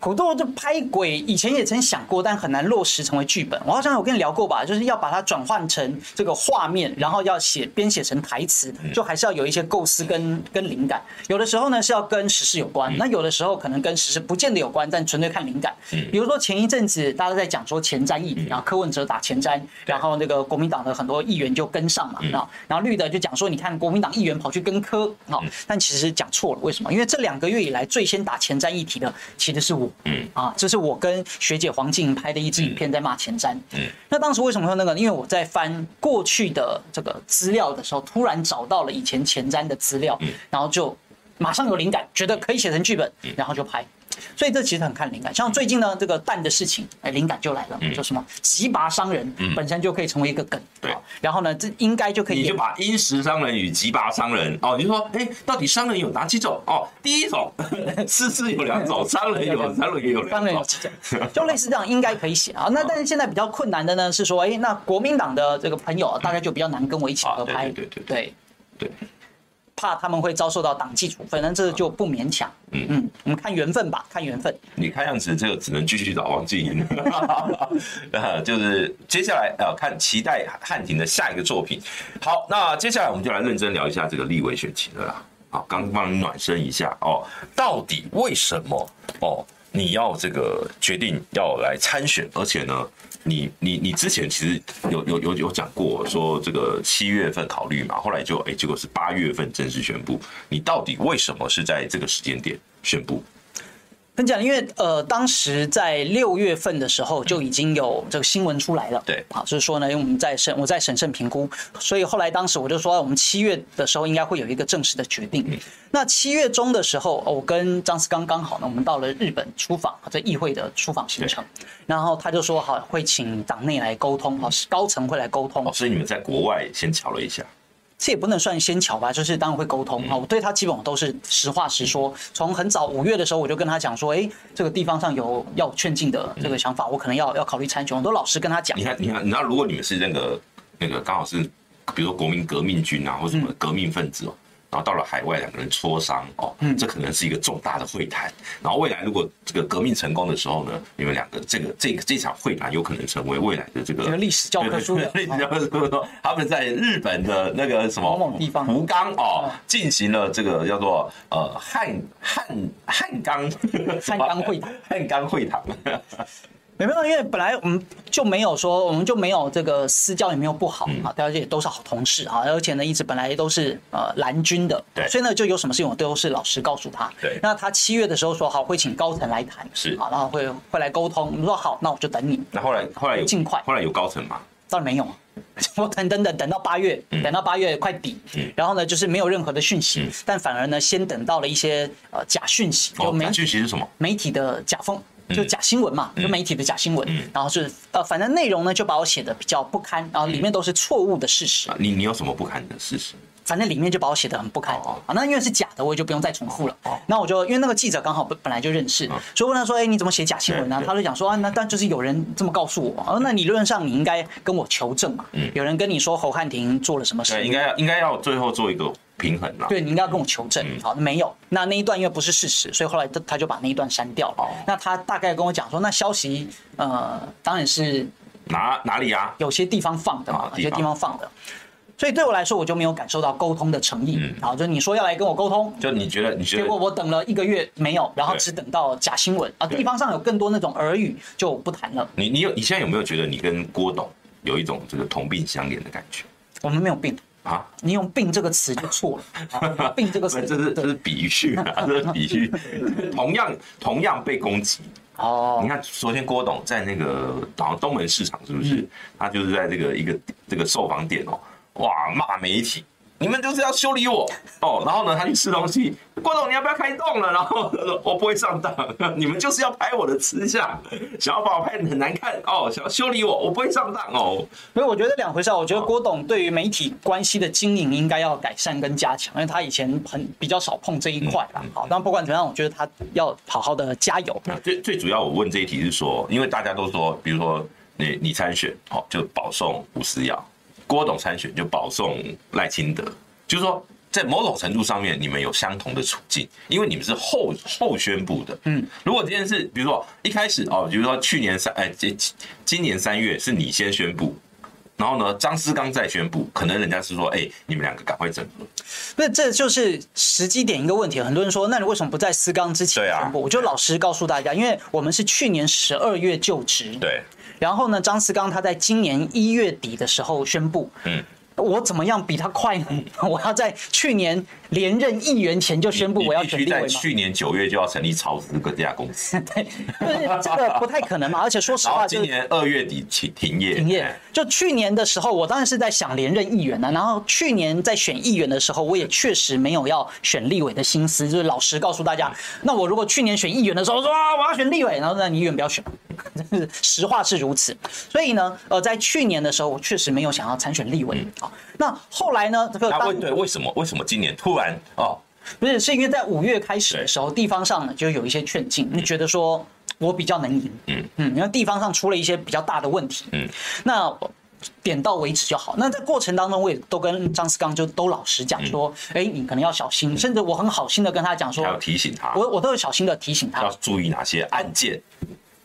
普渡就拍鬼，以前也曾想过，但很难落实成为剧本。我好像有跟你聊过吧，就是要把它转换成这个画面，然后要写编写成台词，就还是要有一些构思跟跟灵感。有的时候呢是要跟时事有关，那有的时候可能跟时事不见得有关，但纯粹看灵感。比如说前一阵子大家在讲说前瞻议题，然后柯文哲打前瞻，然后那个国民党的很多议员就跟上嘛，然后然后绿的就讲说，你看国民党议员跑去跟柯，好，但其实讲错了，为什么？因为这两个月以来最先打前瞻议题的其实是我，嗯啊，这是我跟学姐黄静莹拍的一支影片，在骂前瞻。嗯，那当时为什么说那个？因为我在翻过去的这个资料的时候，突然找到了以前前瞻的资料，嗯然后就马上有灵感，觉得可以写成剧本，然后就拍。所以这其实很看灵感，像最近呢，这个蛋的事情，哎，灵感就来了，就什么急拔商人，本身就可以成为一个梗，对。然后呢，这应该就可以，你就把殷实商人与急拔商人，哦，你就说，哎，到底商人有哪几种？哦，第一种，狮子有两种，商人有，商人也有两种，商人有几种，就类似这样，应该可以写啊。那但是现在比较困难的呢，是说，哎，那国民党的这个朋友大概就比较难跟我一起合拍，对对。对。对。怕他们会遭受到党纪处分，那这就不勉强。嗯嗯，我们看缘分吧，看缘分。你看样子，这个只能继续找王静莹。就是接下来呃，看期待汉庭的下一个作品。好，那接下来我们就来认真聊一下这个立委选情了啦。好，刚帮你暖身一下哦。到底为什么哦？你要这个决定要来参选，而且呢？你你你之前其实有有有有讲过说这个七月份考虑嘛，后来就哎、结果是八月份正式宣布。你到底为什么是在这个时间点宣布？跟你讲，因为呃，当时在六月份的时候就已经有这个新闻出来了，对，好，就是说呢，因为我们在审，我在审慎评估，所以后来当时我就说，我们七月的时候应该会有一个正式的决定。那七月中的时候，我跟张思刚刚好呢，我们到了日本出访，在议会的出访行程，然后他就说好会请党内来沟通，好，高层会来沟通。哦所以你们在国外先瞧了一下。这也不能算先巧吧，就是当然会沟通啊。我对他基本都是实话实说，从很早五月的时候我就跟他讲说，哎，这个地方上有要劝进的这个想法，我可能要要考虑参选，我都老实跟他讲。你看，你看，你知道，如果你们是那个那个刚好是，比如说国民革命军啊，或什么革命分子哦。然后到了海外，两个人磋商哦，这可能是一个重大的会谈。然后未来如果这个革命成功的时候呢，你们两个这个这个这场会谈有可能成为未来的这个历史教科书的。历史教科书说他们在日本的那个什么地方福冈哦，进行了这个叫做呃汉汉汉冈汉冈会谈，汉冈会谈。没办法，因为本来我们就没有说，我们就没有这个私交也没有不好啊，大家也都是好同事啊，而且呢，一直本来都是呃蓝军的，对，所以呢，就有什么事情我都是老实告诉他。对，那他七月的时候说好会请高层来谈，是啊，然后会会来沟通。我说好，那我就等你。那后来后来有尽快，后来有高层吗？当然没有啊，我等等等等到八月，等到八月快底，然后呢，就是没有任何的讯息，但反而呢，先等到了一些呃假讯息，就媒体讯息是什么？媒体的假风。就假新闻嘛，就媒体的假新闻，然后是呃，反正内容呢就把我写的比较不堪，然后里面都是错误的事实。你你有什么不堪的事实？反正里面就把我写的很不堪啊。那因为是假的，我也就不用再重复了。那我就因为那个记者刚好本本来就认识，所以问他说：“哎，你怎么写假新闻呢？”他就讲说：“啊，那但就是有人这么告诉我。那理论上你应该跟我求证嘛。有人跟你说侯汉廷做了什么事？应该应该要最后做一个。”平衡了，对，你应该要跟我求证。好，没有，那那一段因为不是事实，所以后来他他就把那一段删掉了。那他大概跟我讲说，那消息呃，当然是哪哪里啊？有些地方放的嘛，有些地方放的。所以对我来说，我就没有感受到沟通的诚意。好，就你说要来跟我沟通，就你觉得你觉得，结果我等了一个月没有，然后只等到假新闻啊，地方上有更多那种耳语，就不谈了。你你有你现在有没有觉得你跟郭董有一种这个同病相怜的感觉？我们没有病。啊，你用“病”这个词就错了。病这个词，这是这是比喻啊，这是比喻。同样同样被攻击哦。你看昨天郭董在那个好像东门市场是不是？他就是在这个一个这个售房点哦，哇骂媒体。你们就是要修理我哦，然后呢，他去吃东西。郭董，你要不要开动了？然后 我不会上当，你们就是要拍我的吃相，想要把我拍的很难看哦，想要修理我，我不会上当哦。所以我觉得两回事。我觉得郭董对于媒体关系的经营应该要改善跟加强，因为他以前很比较少碰这一块啦。好，但不管怎样，我觉得他要好好的加油。最最主要，我问这一题是说，因为大家都说，比如说你你参选，好，就保送吴思瑶。郭董参选就保送赖清德，就是说，在某种程度上面，你们有相同的处境，因为你们是后后宣布的。嗯，如果这件事比如说一开始哦，比如说去年三哎，今今年三月是你先宣布，然后呢，张思刚再宣布，可能人家是说，哎，你们两个赶快整合。那这就是时机点一个问题。很多人说，那你为什么不在思刚之前宣布？我就老实告诉大家，因为我们是去年十二月就职。对。然后呢，张思刚他在今年一月底的时候宣布，嗯，我怎么样比他快呢？我要在去年连任议员前就宣布我要成立委吗？在去年九月就要成立超思这家公司，对，这个不太可能嘛。而且说实话，今年二月底停停业，停业。就去年的时候，我当然是在想连任议员呢。然后去年在选议员的时候，我也确实没有要选立委的心思，就是老实告诉大家。那我如果去年选议员的时候说啊，我要选立委，然后那你议员不要选。实话是如此，所以呢，呃，在去年的时候，我确实没有想要参选立委。啊。那后来呢，这个为对为什么为什么今年突然哦，不是是因为在五月开始的时候，地方上呢就有一些劝进，你觉得说我比较能赢，嗯。嗯，因为地方上出了一些比较大的问题，嗯，那点到为止就好。那在过程当中，我也都跟张思刚就都老实讲说，哎，你可能要小心，甚至我很好心的跟他讲说，要提醒他，我我都有小心的提醒他。要注意哪些案件。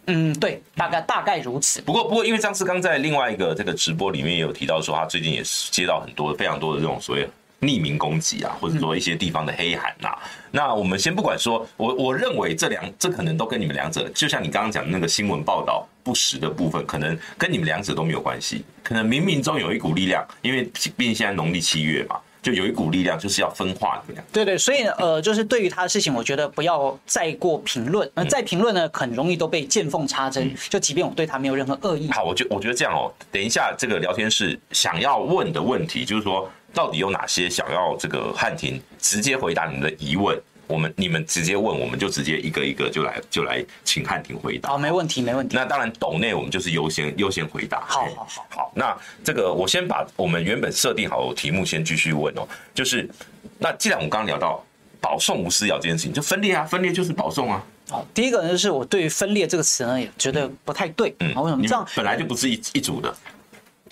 嗯，对，大概大概如此。不过，不过，因为张思刚在另外一个这个直播里面也有提到说，他最近也是接到很多非常多的这种所谓匿名攻击啊，或者说一些地方的黑函呐、啊。那我们先不管说，我我认为这两这可能都跟你们两者，就像你刚刚讲的那个新闻报道不实的部分，可能跟你们两者都没有关系。可能冥冥中有一股力量，因为毕竟现在农历七月嘛。就有一股力量，就是要分化。对对，所以呃，就是对于他的事情，我觉得不要再过评论。那再评论呢，很容易都被见缝插针。就即便我对他没有任何恶意。好，我觉我觉得这样哦。等一下，这个聊天室想要问的问题，就是说，到底有哪些想要这个汉庭直接回答你们的疑问？我们你们直接问，我们就直接一个一个就来就来，请汉庭回答。好，没问题，没问题。那当然，斗内我们就是优先优先回答。好好好，好。那这个我先把我们原本设定好的题目先继续问哦，就是那既然我们刚刚聊到保送吴思瑶这件事情，就分裂啊，分裂就是保送啊。好，第一个呢，就是我对于分裂这个词呢也觉得不太对。嗯，为什么这样？本来就不是一一组的。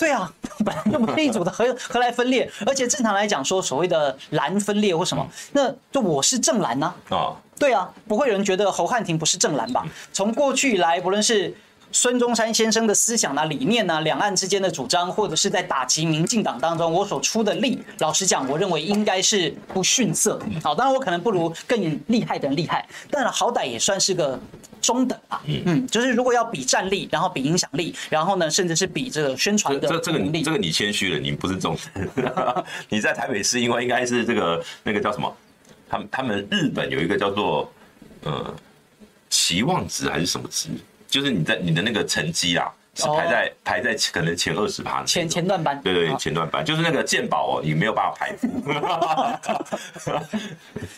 对啊，本来就不是一组的，何何来分裂？而且正常来讲，说所谓的蓝分裂或什么，那就我是正蓝呐。啊，对啊，不会有人觉得侯汉廷不是正蓝吧？从过去以来，不论是孙中山先生的思想啊、理念啊、两岸之间的主张，或者是在打击民进党当中，我所出的力，老实讲，我认为应该是不逊色。好，当然我可能不如更厉害的人厉害，但好歹也算是个。中等吧，嗯，就是如果要比战力，然后比影响力，然后呢，甚至是比这个宣传的这这个你这个你谦虚了，你不是中等，你在台北市因为应该是这个那个叫什么？他们他们日本有一个叫做呃期望值还是什么值？就是你在你的那个成绩啊。是排在、oh. 排在可能前二十趴，前前段班，对对，对，前段班。就是那个鉴宝哦，你没有办法排。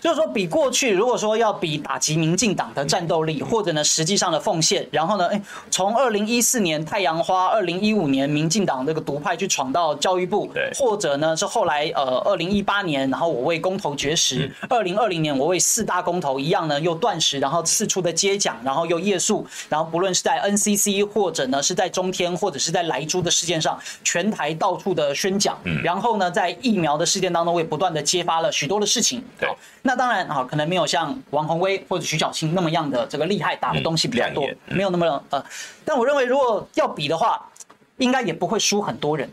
就是说，比过去如果说要比打击民进党的战斗力，或者呢实际上的奉献，然后呢，哎，从二零一四年太阳花，二零一五年民进党这个独派去闯到教育部，对，或者呢是后来呃二零一八年，然后我为公投绝食，二零二零年我为四大公投一样呢又断食，然后四处的接奖，然后又夜宿，然后不论是在 NCC 或者呢是在在中天或者是在莱猪的事件上，全台到处的宣讲，然后呢，在疫苗的事件当中，我也不断的揭发了许多的事情。对，那当然啊，可能没有像王宏威或者徐小青那么样的这个厉害，打的东西比较多，没有那么呃。但我认为，如果要比的话，应该也不会输很多人。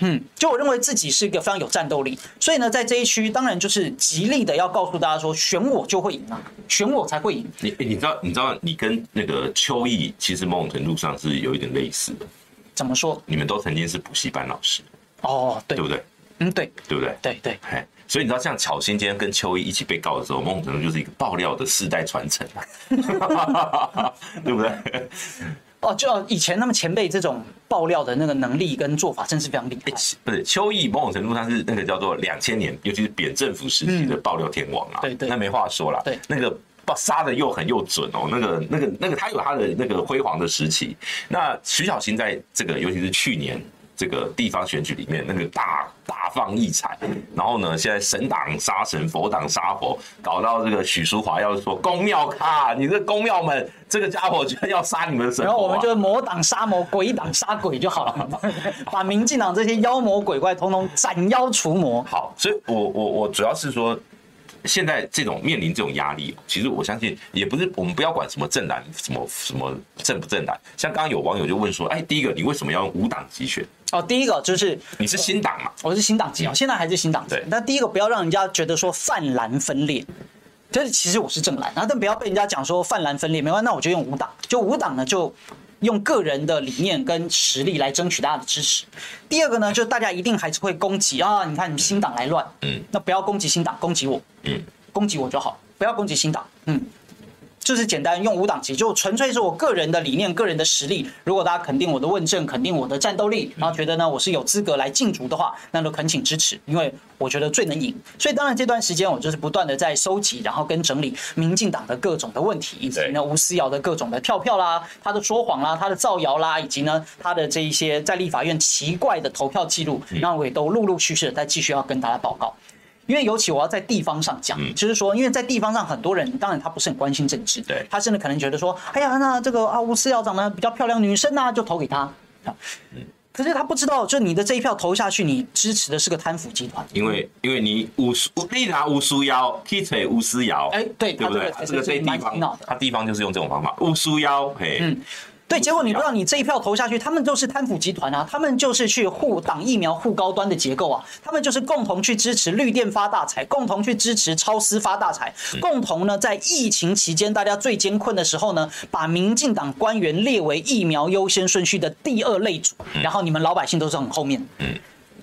嗯，就我认为自己是一个非常有战斗力，所以呢，在这一区当然就是极力的要告诉大家说，选我就会赢啊，选我才会赢。你你知道你知道你跟那个邱毅其实某种程度上是有一点类似的。怎么说？你们都曾经是补习班老师。哦，对，对不对？嗯，对，对不对？对对。哎，所以你知道，像巧心今天跟邱毅一起被告的时候，某种程度就是一个爆料的世代传承，对不对？哦，就以前他们前辈这种爆料的那个能力跟做法，真是非常厉害。不是邱毅，某种程度上是那个叫做两千年，尤其是扁政府时期的爆料天王啊。对对，那没话说了。对，那个爆杀的又狠又准哦，那个那个那个他有他的那个辉煌的时期。那徐小新在这个，尤其是去年。这个地方选举里面，那个大大放异彩，然后呢，现在神挡杀神，佛挡杀佛，搞到这个许淑华要说公庙咖，你这公庙们，这个家伙居然要杀你们的神，然后我们就魔挡杀魔，鬼挡杀鬼就好了，把民进党这些妖魔鬼怪统统斩妖除魔。好，所以我我我主要是说。现在这种面临这种压力，其实我相信也不是我们不要管什么正蓝什么什么正不正蓝。像刚刚有网友就问说，哎，第一个你为什么要用无党籍选？哦，第一个就是你是新党嘛，我是新党籍啊，现在还是新党籍。对，那第一个不要让人家觉得说泛蓝分裂，就是其实我是正蓝，然后但不要被人家讲说泛蓝分裂，没关系，那我就用五党，就五党呢就。用个人的理念跟实力来争取大家的支持。第二个呢，就是大家一定还是会攻击啊！你看，你新党来乱，嗯，那不要攻击新党，攻击我，嗯，攻击我就好，不要攻击新党，嗯。就是简单用无党籍，就纯粹是我个人的理念、个人的实力。如果大家肯定我的问政、肯定我的战斗力，然后觉得呢我是有资格来竞逐的话，那就恳请支持，因为我觉得最能赢。所以当然这段时间我就是不断的在收集，然后跟整理民进党的各种的问题，以及呢吴思瑶的各种的跳票啦、他的说谎啦、他的造谣啦，以及呢他的这一些在立法院奇怪的投票记录，那我也都陆陆续续的在继续要跟大家报告。因为尤其我要在地方上讲，就是说，因为在地方上很多人，当然他不是很关心政治，对，他甚至可能觉得说，哎呀，那这个啊吴思瑶长得比较漂亮，女生啊就投给他，可是他不知道，就你的这一票投下去，你支持的是个贪腐集团，因为因为你吴你拿吴思瑶踢腿吴思瑶，哎，对，对不对？这个在地方，他地方就是用这种方法，吴思瑶，嘿。嗯对，结果你不知道，你这一票投下去，他们就是贪腐集团啊，他们就是去护党疫苗、护高端的结构啊，他们就是共同去支持绿电发大财，共同去支持超私发大财，共同呢在疫情期间大家最艰困的时候呢，把民进党官员列为疫苗优先顺序的第二类组，然后你们老百姓都是很后面。嗯。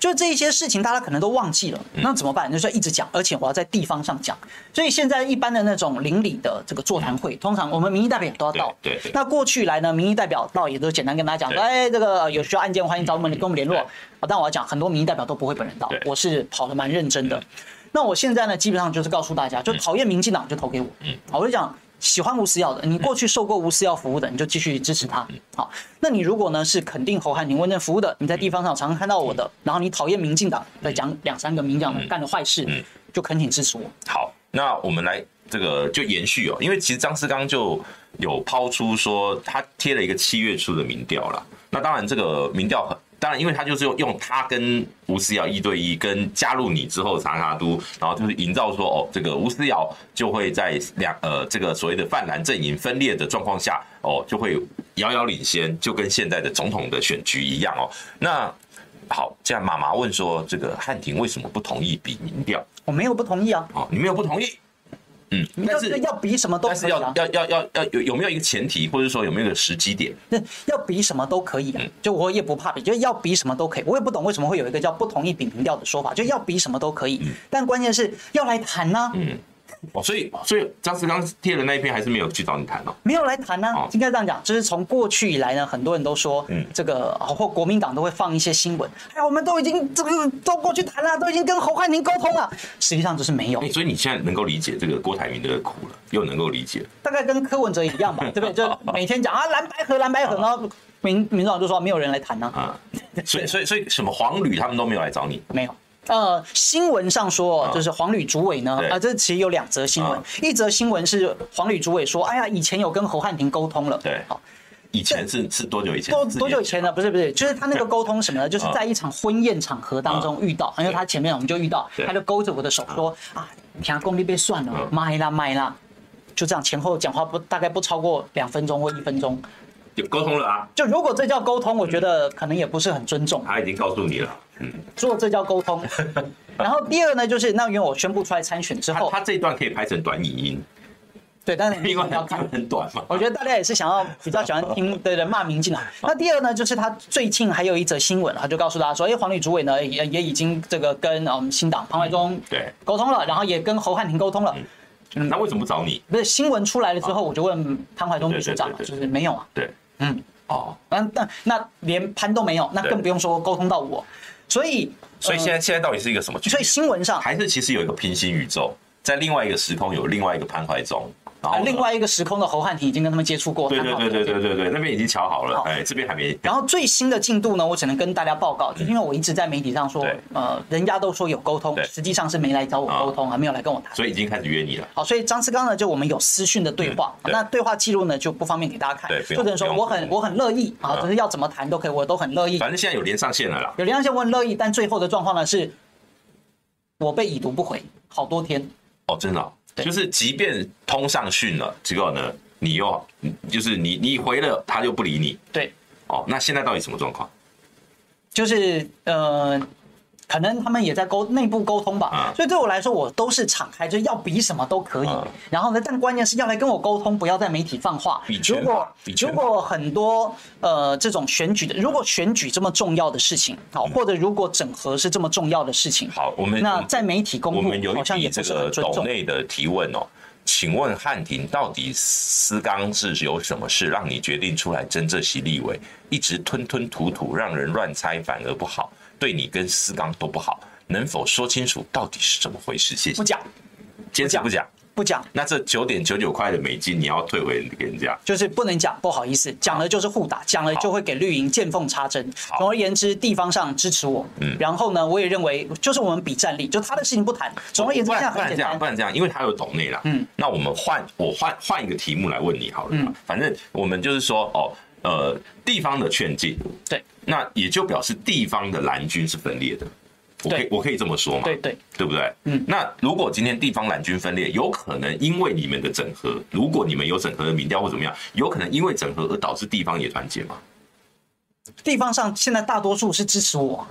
就这一些事情，大家可能都忘记了，那怎么办？就是一直讲，而且我要在地方上讲。所以现在一般的那种邻里的这个座谈会，通常我们民意代表都要到。对。那过去来呢，民意代表到也都简单跟大家讲说，哎，这个有需要案件，欢迎找我们跟我们联络。但我要讲，很多民意代表都不会本人到，我是跑得蛮认真的。那我现在呢，基本上就是告诉大家，就讨厌民进党就投给我。嗯，好，我就讲喜欢吴思瑶的，你过去受过吴思瑶服务的，你就继续支持他。好，那你如果呢是肯定侯汉廷问政服务的，你在地方上常常看到我的，然后你讨厌民进党，再讲两三个民进党干的坏事，就恳请支持我。好，那我们来这个就延续哦，因为其实张思刚就有抛出说他贴了一个七月初的民调了。那当然这个民调很。当然，因为他就是用用他跟吴思瑶一对一，跟加入你之后查卡都，然后就是营造说哦，这个吴思瑶就会在两呃这个所谓的泛蓝阵营分裂的状况下哦，就会遥遥领先，就跟现在的总统的选举一样哦。那好，这样妈妈问说，这个汉庭为什么不同意比民调？我没有不同意啊。哦，你没有不同意。嗯，但是要比什么都可以，啊，但是要要要要要有有没有一个前提，或者说有没有一个时机点？那要比什么都可以啊，就我也不怕比，就要比什么都可以。我也不懂为什么会有一个叫不同意比民调的说法，就要比什么都可以，但关键是要来谈呢。嗯。哦，所以所以张思刚贴的那一篇还是没有去找你谈哦，没有来谈呢、啊。应该这样讲，就是从过去以来呢，很多人都说，嗯，这个或国民党都会放一些新闻，哎呀，我们都已经这个都过去谈了，都已经跟侯汉宁沟通了，实际上就是没有。所以你现在能够理解这个郭台铭的苦了，又能够理解，大概跟柯文哲一样吧，对不对？就每天讲啊蓝白河蓝白河，然后民民众就说没有人来谈呢。啊，所以所以所以什么黄旅他们都没有来找你，没有。呃，新闻上说，就是黄旅主委呢，啊，这其实有两则新闻，一则新闻是黄旅主委说，哎呀，以前有跟侯汉廷沟通了，对，好，以前是是多久以前？多多久以前呢？不是不是，就是他那个沟通什么呢？就是在一场婚宴场合当中遇到，因为他前面我们就遇到，他就勾着我的手说，啊，听功力被算了，卖啦卖啦，就这样前后讲话不大概不超过两分钟或一分钟，就沟通了啊。就如果这叫沟通，我觉得可能也不是很尊重。他已经告诉你了。嗯，做这叫沟通。然后第二呢，就是那因为我宣布出来参选之后，他这一段可以拍成短影音。对，但是另外要看很短嘛。我觉得大家也是想要比较喜欢听的人骂民进党。那第二呢，就是他最近还有一则新闻啊，就告诉大家说，哎，黄旅主委呢也也已经这个跟我们新党潘怀忠对沟通了，然后也跟侯汉廷沟通了。嗯，那为什么不找你？不是新闻出来了之后，我就问潘怀忠秘书长嘛，就是没有啊。对，嗯，哦，那那那连潘都没有，那更不用说沟通到我。所以，所以现在现在到底是一个什么？所以新闻上还是其实有一个平行宇宙，在另外一个时空有另外一个潘怀宗。另外一个时空的侯汉廷已经跟他们接触过，对对对对对对对，那边已经瞧好了，哎，这边还没。然后最新的进度呢，我只能跟大家报告，就是因为我一直在媒体上说，呃，人家都说有沟通，实际上是没来找我沟通，还没有来跟我谈，所以已经开始约你了。好，所以张思刚呢，就我们有私讯的对话，那对。话记录呢就不方便给大家看，就只能说我很我很乐意啊，就是要怎么谈都可以，我都很乐意。反正现在有连上线了啦，有连上线我很乐意，但最后的状况呢是，我被已读不回好多天。哦，真的。就是，即便通上讯了，结果呢，你又就是你你回了，他又不理你。对，哦，那现在到底什么状况？就是呃。可能他们也在沟内部沟通吧，所以对我来说，我都是敞开，就是要比什么都可以。然后呢，但关键是要来跟我沟通，不要在媒体放话。如果如果很多呃这种选举的，如果选举这么重要的事情，好，或者如果整合是这么重要的事情，好，我们那在媒体公布，好像也不是很尊重。内的提问哦，请问汉庭到底思刚是有什么事让你决定出来争这席立委，一直吞吞吐吐，让人乱猜反而不好？对你跟思刚都不好，能否说清楚到底是怎么回事？谢谢。不讲，坚持不讲，不讲。那这九点九九块的美金你要退回给人家？就是不能讲，不好意思，讲了就是互打，讲了就会给绿营见缝插针。总而言之，地方上支持我，嗯，然后呢，我也认为就是我们比战力，就他的事情不谈。总而言之，这样很简单。不然这样，不然这样，因为他有懂内了，嗯，那我们换我换换一个题目来问你好了，嗯，反正我们就是说哦。呃，地方的劝进，对，那也就表示地方的蓝军是分裂的，我可以我可以这么说嘛？对对，对不对？嗯，那如果今天地方蓝军分裂，有可能因为你们的整合，如果你们有整合的民调或怎么样，有可能因为整合而导致地方也团结吗？地方上现在大多数是支持我。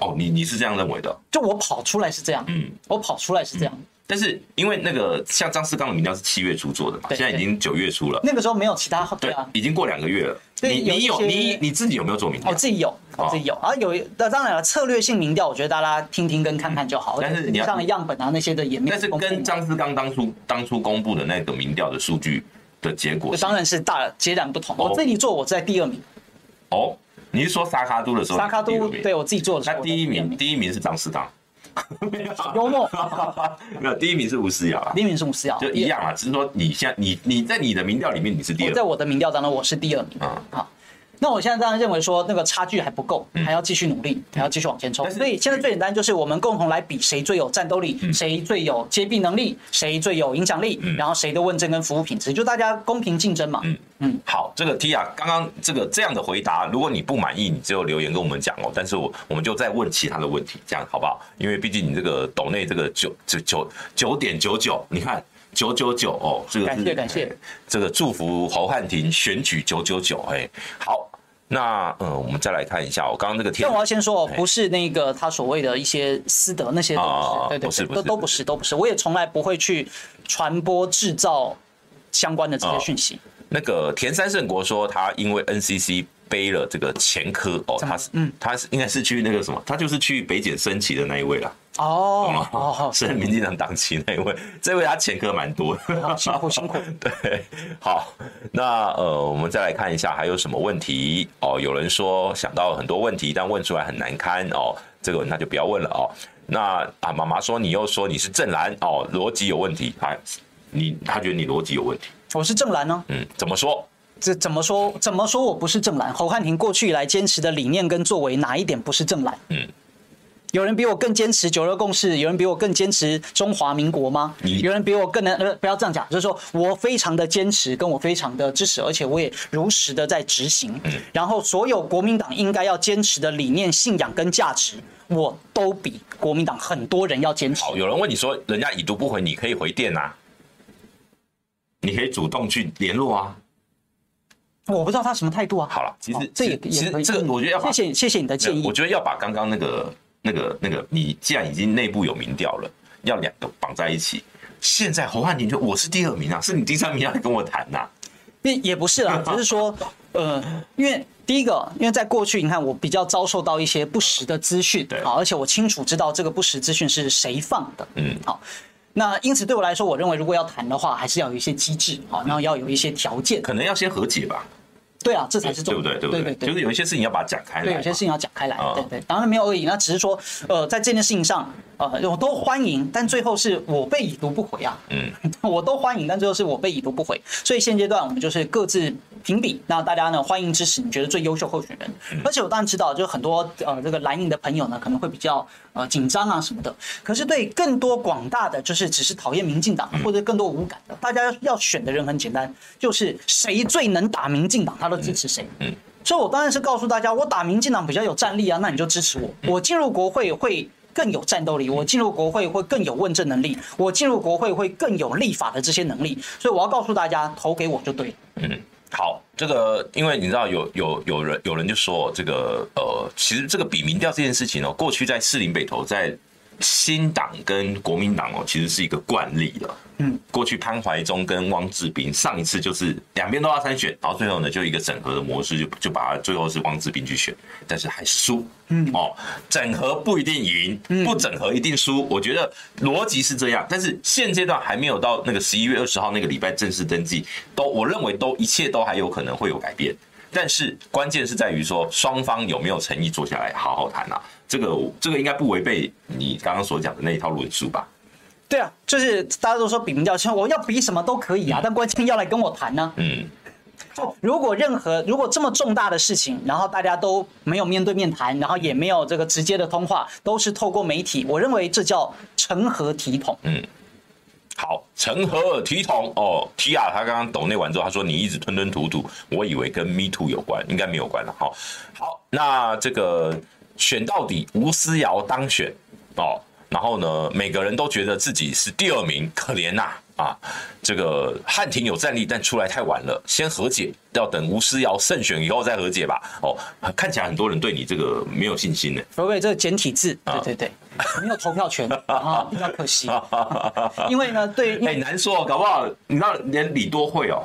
哦，你你是这样认为的？就我跑出来是这样，嗯，我跑出来是这样。但是因为那个像张思刚的民调是七月初做的嘛，现在已经九月初了。那个时候没有其他对啊，已经过两个月了。你你有你你自己有没有做民调？我自己有，我自己有。啊有，那当然了，策略性民调，我觉得大家听听跟看看就好。但是你上的样本啊那些的也没有。但是跟张思刚当初当初公布的那个民调的数据的结果，当然是大截然不同。我自己做，我在第二名。哦，你是说沙卡都的时候？沙卡都对我自己做的。那第一名第一名是张思刚。幽默。没有，第一名是吴思瑶啊，第一名是吴思瑶，就一样啊，只是说你现在你你在你的民调里面你是第二，在我的民调当中我是第二名。嗯，好。那我现在当然认为说那个差距还不够，还要继续努力，还要继续往前冲。所以现在最简单就是我们共同来比谁最有战斗力，谁最有接臂能力，谁最有影响力，然后谁的问政跟服务品质，就大家公平竞争嘛。嗯嗯。好，这个 Tia 刚刚这个这样的回答，如果你不满意，你只有留言跟我们讲哦。但是我我们就再问其他的问题，这样好不好？因为毕竟你这个斗内这个九九九九点九九，你看。九九九哦，这个感谢感谢，这个祝福侯汉廷选举九九九哎，好，那呃，我们再来看一下，我刚刚那个天，但我要先说，不是那个他所谓的一些私德那些东西，对对，对，都都不是都不是，我也从来不会去传播制造相关的这些讯息。那个田三圣国说，他因为 NCC 背了这个前科哦，他是嗯，他是应该是去那个什么，他就是去北检升旗的那一位啦。哦，哦，是民进党党旗那一位，这位他前科蛮多的，辛 苦辛苦。对，好，那呃，我们再来看一下还有什么问题哦。有人说想到很多问题，但问出来很难堪哦，这个那就不要问了哦。那啊，妈妈说你又说你是正蓝哦，逻辑有问题，哎，你他觉得你逻辑有问题，我是正蓝呢？嗯，怎么说？这怎么说？怎么说我不是正蓝？侯汉廷过去以来坚持的理念跟作为，哪一点不是正蓝？嗯。有人比我更坚持九二共识？有人比我更坚持中华民国吗？有人比我更能呃，不要这样讲，就是说我非常的坚持，跟我非常的支持，而且我也如实的在执行。然后所有国民党应该要坚持的理念、信仰跟价值，我都比国民党很多人要坚持。好，有人问你说，人家已读不回，你可以回电啊，你可以主动去联络啊。我不知道他什么态度啊。好了，其实这也其实这个我觉得要谢谢谢谢你的建议。我觉得要把刚刚那个。那个那个，你既然已经内部有民调了，要两个绑在一起。现在侯汉廷就我是第二名啊，是你第三名要跟我谈呐？也也不是啦，只是说，呃，因为第一个，因为在过去你看我比较遭受到一些不实的资讯，对，好，而且我清楚知道这个不实资讯是谁放的，嗯，好，那因此对我来说，我认为如果要谈的话，还是要有一些机制，好，然后要有一些条件，可能要先和解吧。对啊，这才是重点，对不对？对对对，就是有一些事情要把它讲开来。对，有些事情要讲开来。对对，当然没有恶意。那只是说，呃，在这件事情上，呃，我都欢迎，但最后是我被已读不回啊。嗯，我都欢迎，但最后是我被已读不回。所以现阶段我们就是各自评比。那大家呢，欢迎支持你觉得最优秀候选人。而且我当然知道，就很多呃这个蓝营的朋友呢，可能会比较呃紧张啊什么的。可是对更多广大的，就是只是讨厌民进党或者更多无感的，大家要选的人很简单，就是谁最能打民进党，他都支持谁。嗯。所以，我当然是告诉大家，我打民进党比较有战力啊，那你就支持我。我进入国会会更有战斗力，我进入国会会更有问政能力，我进入国会会更有立法的这些能力。所以，我要告诉大家，投给我就对了。嗯，好，这个因为你知道有有有人有人就说这个呃，其实这个比民调这件事情哦，过去在士林北投在。新党跟国民党哦，其实是一个惯例了。嗯，过去潘怀忠跟汪志斌上一次就是两边都要参选，然后最后呢就一个整合的模式，就就把他最后是汪志斌去选，但是还是输。嗯，哦，整合不一定赢，不整合一定输。我觉得逻辑是这样，但是现阶段还没有到那个十一月二十号那个礼拜正式登记，都我认为都一切都还有可能会有改变。但是关键是在于说双方有没有诚意坐下来好好谈啊。这个这个应该不违背你刚刚所讲的那一套论述吧？对啊，就是大家都说比民调，我要比什么都可以啊，但关键要来跟我谈呢。嗯，就如果任何如果这么重大的事情，然后大家都没有面对面谈，然后也没有这个直接的通话，都是透过媒体，我认为这叫成何体统？嗯，好，成何体统？哦提亚他刚刚抖那完之后，他说你一直吞吞吐吐，我以为跟 Me Too 有关，应该没有关了。好，好，那这个。选到底吴思瑶当选哦，然后呢，每个人都觉得自己是第二名，可怜呐啊，啊！这个汉庭有战力，但出来太晚了，先和解，要等吴思瑶胜选以后再和解吧。哦，看起来很多人对你这个没有信心呢。不会，这个简体字，对对对，没有投票权 啊，比较可惜。因为呢，对，哎，难说，搞不好你知道，连李多惠哦，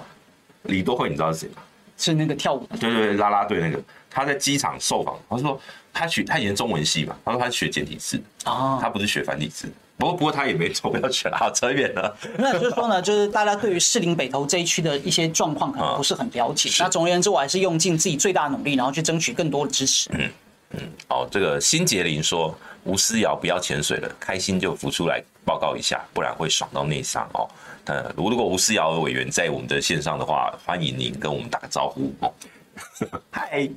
李多惠你知道是谁吗？是那个跳舞的，对对对，啦啦队那个，他在机场受访，他说。他学他以前中文系嘛，他说他学简体字啊，他不是学繁体字。不过不过他也没投票权，好扯远了。那就是说呢，就是大家对于士林北投这一区的一些状况可能不是很了解。那总而言之，我还是用尽自己最大的努力，然后去争取更多的支持。嗯，嗯，哦，这个辛杰林说吴思瑶不要潜水了，开心就浮出来报告一下，不然会爽到内伤哦。呃，如果吴思瑶委员在我们的线上的话，欢迎您跟我们打个招呼哦。嗨，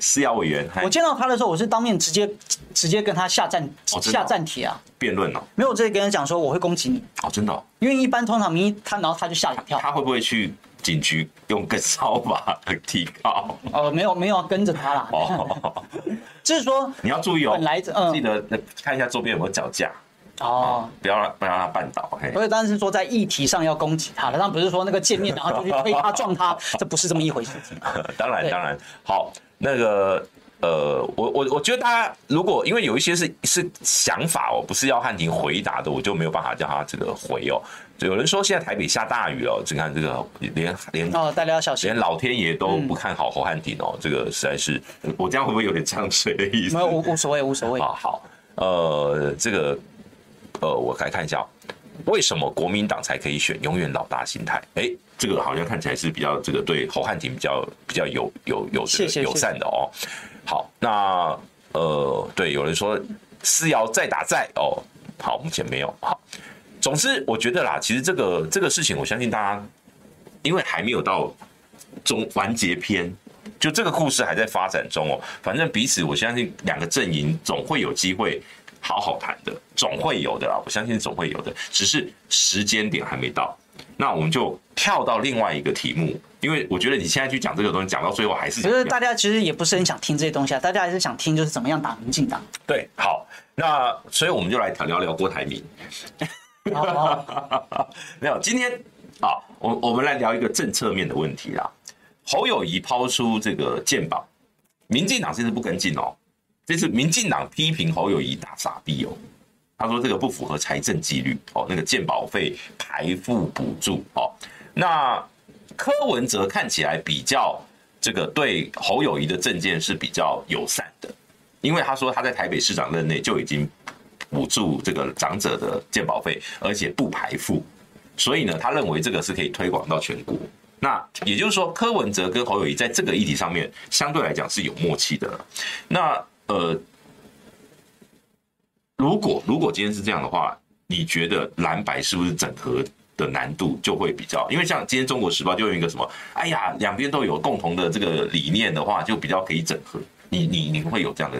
思瑶委员，我见到他的时候，我是当面直接直接跟他下战、哦、下战帖啊，辩论哦。没有，我直接跟他讲说我会攻击你哦，真的、哦。因为一般通常民意他，然后他就吓一跳他，他会不会去？警局用个扫把来 提告哦，没有没有跟着他啦。哦，就是说你要注意哦，本来嗯，记得看一下周边有没有脚架哦，不要让不要让他绊倒。不是，但是说在议题上要攻击他的，但不是说那个见面然后就去推他撞他，这不是这么一回事情。当然当然，好，那个呃，我我我觉得大家如果因为有一些是是想法哦，不是要汉庭回答的，我就没有办法叫他这个回哦。有人说现在台北下大雨哦，只看这个连连哦，大家要小心，连老天爷都不看好侯汉廷哦，这个实在是我这样会不会有点呛水的意思？没有，无无所谓，无所谓。啊，好，呃，这个呃，我来看一下，为什么国民党才可以选永远老大心态？哎，这个好像看起来是比较这个对侯汉廷比较比较有有有这个友善的哦。好，那呃，对，有人说思瑶再打再哦，好，目前没有好。总之，我觉得啦，其实这个这个事情，我相信大家，因为还没有到终完结篇，就这个故事还在发展中哦。反正彼此，我相信两个阵营总会有机会好好谈的，总会有的啦。我相信总会有的，只是时间点还没到。那我们就跳到另外一个题目，因为我觉得你现在去讲这个东西，讲到最后还是，就是大家其实也不是很想听这些东西啊，大家还是想听就是怎么样打民进党。对，好，那所以我们就来聊聊郭台铭。没有，今天啊，我我们来聊一个政策面的问题啦。侯友宜抛出这个健保，民进党现在不跟进哦，这次民进党批评侯友宜大傻逼哦，他说这个不符合财政纪律哦，那个健保费排付补助哦，那柯文哲看起来比较这个对侯友宜的政见是比较友善的，因为他说他在台北市长任内就已经。补助这个长者的健保费，而且不排付，所以呢，他认为这个是可以推广到全国。那也就是说，柯文哲跟侯友宜在这个议题上面相对来讲是有默契的。那呃，如果如果今天是这样的话，你觉得蓝白是不是整合的难度就会比较？因为像今天《中国时报》就用一个什么，哎呀，两边都有共同的这个理念的话，就比较可以整合。你你你会有这样的？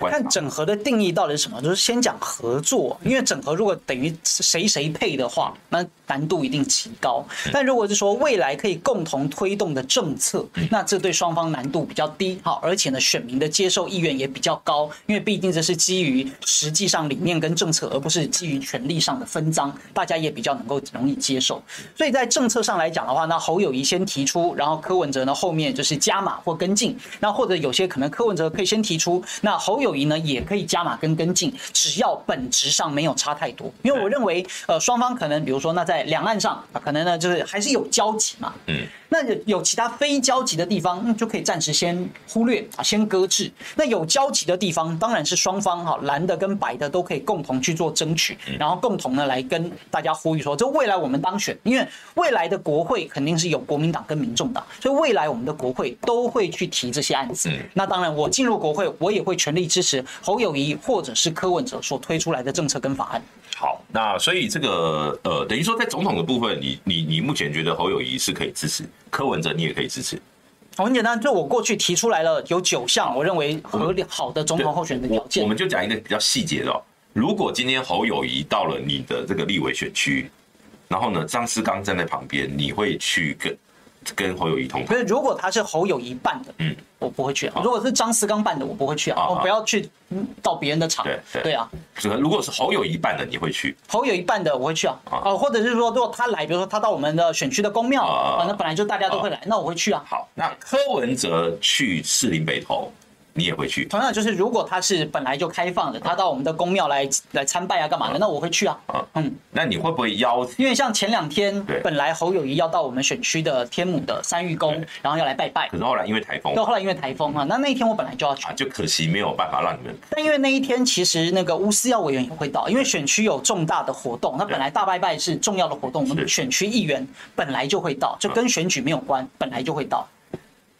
看整合的定义到底是什么？就是先讲合作，因为整合如果等于谁谁配的话，那难度一定极高。但如果是说未来可以共同推动的政策，那这对双方难度比较低。好，而且呢，选民的接受意愿也比较高，因为毕竟这是基于实际上理念跟政策，而不是基于权力上的分赃，大家也比较能够容易接受。所以在政策上来讲的话，那侯友谊先提出，然后柯文哲呢后面就是加码或跟进，那或者有些可能柯文哲可以先提出，那侯友谊呢也可以加码跟跟进，只要本质上没有差太多。因为我认为，呃，双方可能比如说那在两岸上啊，可能呢就是还是有交集嘛。嗯。那有其他非交集的地方，那就可以暂时先忽略啊，先搁置。那有交集的地方，当然是双方哈，蓝的跟白的都可以共同去做争取，然后共同呢来跟大家呼吁说，这未来我们当选，因为未来的国会肯定是有国民党跟民众党，所以未来我们的国会都会去提这些案子。那当然，我进入国会，我也会全力支持侯友谊或者是柯文哲所推出来的政策跟法案。好，那所以这个呃，等于说在总统的部分，你你你目前觉得侯友谊是可以支持，柯文哲你也可以支持。很简单，就我过去提出来了有九项，我认为合理好的总统候选人的条件。我们就讲一个比较细节的哦，如果今天侯友谊到了你的这个立委选区，然后呢，张思刚站在旁边，你会去跟？跟侯友谊同台，可是如果他是侯友谊办的，嗯，我不会去啊。如果是张思刚办的，我不会去啊。我不要去到别人的场。对对啊。如果是侯友谊办的，你会去？侯友谊办的，我会去啊。哦，或者是说，如果他来，比如说他到我们的选区的公庙，反正本来就大家都会来，那我会去啊。好，那柯文哲去士林北投。你也会去，同样就是，如果他是本来就开放的，他到我们的宫庙来来参拜啊，干嘛的？那我会去啊。嗯，那你会不会邀？因为像前两天，本来侯友谊要到我们选区的天母的三玉宫，然后要来拜拜。可是后来因为台风，对，后来因为台风啊，那那一天我本来就要去，就可惜没有办法让你们。但因为那一天其实那个乌斯要委员也会到，因为选区有重大的活动，那本来大拜拜是重要的活动，我们选区议员本来就会到，就跟选举没有关，本来就会到。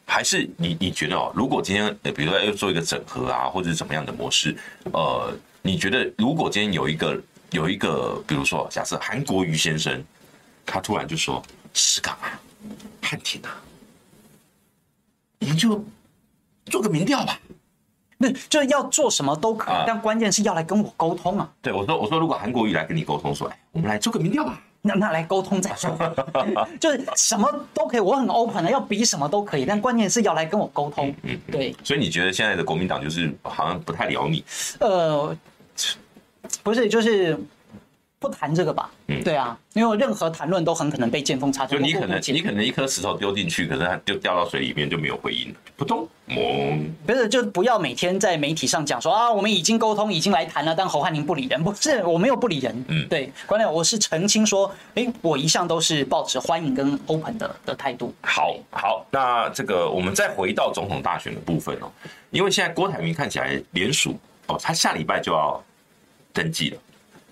还是你你觉得哦，如果今天呃，比如说要做一个整合啊，或者是怎么样的模式，呃，你觉得如果今天有一个有一个，比如说假设韩国瑜先生，他突然就说石港啊，汉庭啊，你们就做个民调吧。那就是要做什么都可以，但关键是要来跟我沟通啊。对，我说我说，如果韩国瑜来跟你沟通说，哎，我们来做个民调吧。那那来沟通再说，就是什么都可以，我很 open 的，要比什么都可以，但关键是要来跟我沟通。嗯，对。所以你觉得现在的国民党就是好像不太聊你？呃，不是，就是。不谈这个吧，嗯，对啊，因为任何谈论都很可能被见缝插针。就你可能你可能一颗石头丢进去，可是它就掉到水里面就没有回音了，扑通，不是，就不要每天在媒体上讲说啊，我们已经沟通，已经来谈了，但侯汉宁不理人，不是，我没有不理人，嗯，对，关键我是澄清说，哎，我一向都是抱持欢迎跟 open 的的态度。好，好，那这个我们再回到总统大选的部分哦，因为现在郭台铭看起来联署哦，他下礼拜就要登记了。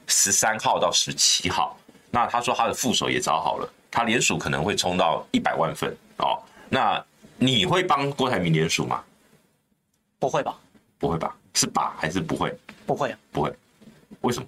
十三号到十七号，那他说他的副手也找好了，他联署可能会冲到一百万份哦。那你会帮郭台铭联署吗？不会吧？不会吧？是吧还是不会？不会，不会。为什么？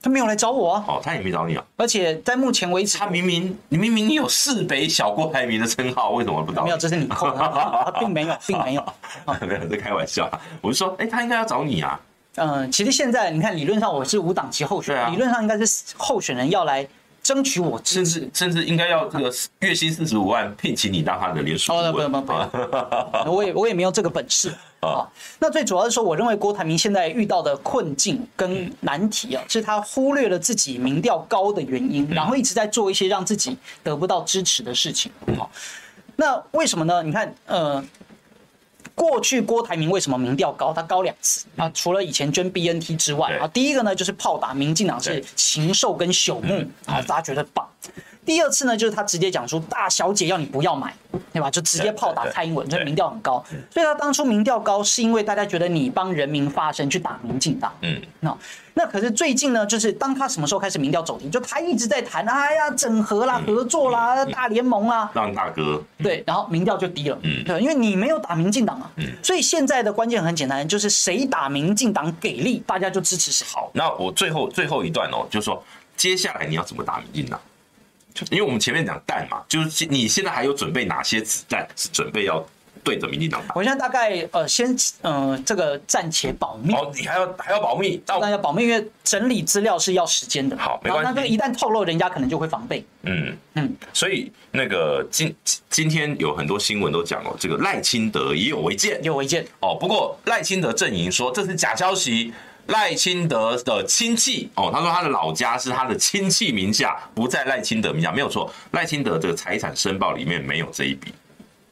他没有来找我啊。哦，他也没找你啊。而且在目前为止，他明明你明明你有四北小郭台铭的称号，为什么不找？没有，这是你扣的，他并没有，并没有。没有，在开玩笑。我是说，哎，他应该要找你啊。嗯，其实现在你看，理论上我是无党籍候选人，啊、理论上应该是候选人要来争取我支持，甚至甚至应该要这个月薪四十五万聘请你当他的连署顾问。不不不，我也我也没有这个本事啊。那最主要是说，我认为郭台铭现在遇到的困境跟难题啊，是他忽略了自己民调高的原因，然后一直在做一些让自己得不到支持的事情。好，那为什么呢？你看，呃。过去郭台铭为什么民调高？他高两次啊，除了以前捐 BNT 之外啊，第一个呢就是炮打民进党是禽兽跟朽木啊，大家觉得棒。第二次呢，就是他直接讲出大小姐要你不要买，对吧？就直接炮打蔡英文，所以民调很高。所以他当初民调高，是因为大家觉得你帮人民发声，去打民进党。嗯，那那可是最近呢，就是当他什么时候开始民调走低？就他一直在谈，哎呀，整合啦，合作啦，大联盟啦，让大哥。对，然后民调就低了。嗯，对，因为你没有打民进党啊。嗯，所以现在的关键很简单，就是谁打民进党给力，大家就支持谁。好，那我最后最后一段哦，就是说接下来你要怎么打民进党？因为我们前面讲弹嘛，就是你现在还有准备哪些子弹是准备要对着民进党打？我现在大概呃先呃这个暂且保密。哦，你还要还要保密？当然要保密，因为整理资料是要时间的。好，没关系。那这个一旦透露，人家可能就会防备。嗯嗯。所以那个今今天有很多新闻都讲哦，这个赖清德也有违建，有违建哦。不过赖清德阵营说这是假消息。赖清德的亲戚哦，他说他的老家是他的亲戚名下，不在赖清德名下，没有错。赖清德这个财产申报里面没有这一笔，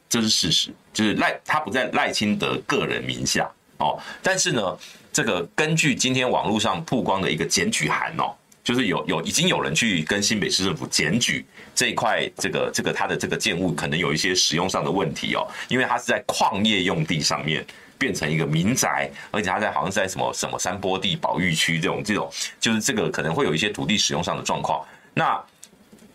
这是事实，就是赖他不在赖清德个人名下哦。但是呢，这个根据今天网络上曝光的一个检举函哦，就是有有已经有人去跟新北市政府检举这一块这个这个他的这个建物可能有一些使用上的问题哦，因为他是在矿业用地上面。变成一个民宅，而且它在好像在什么什么山坡地保育区这种这种，就是这个可能会有一些土地使用上的状况。那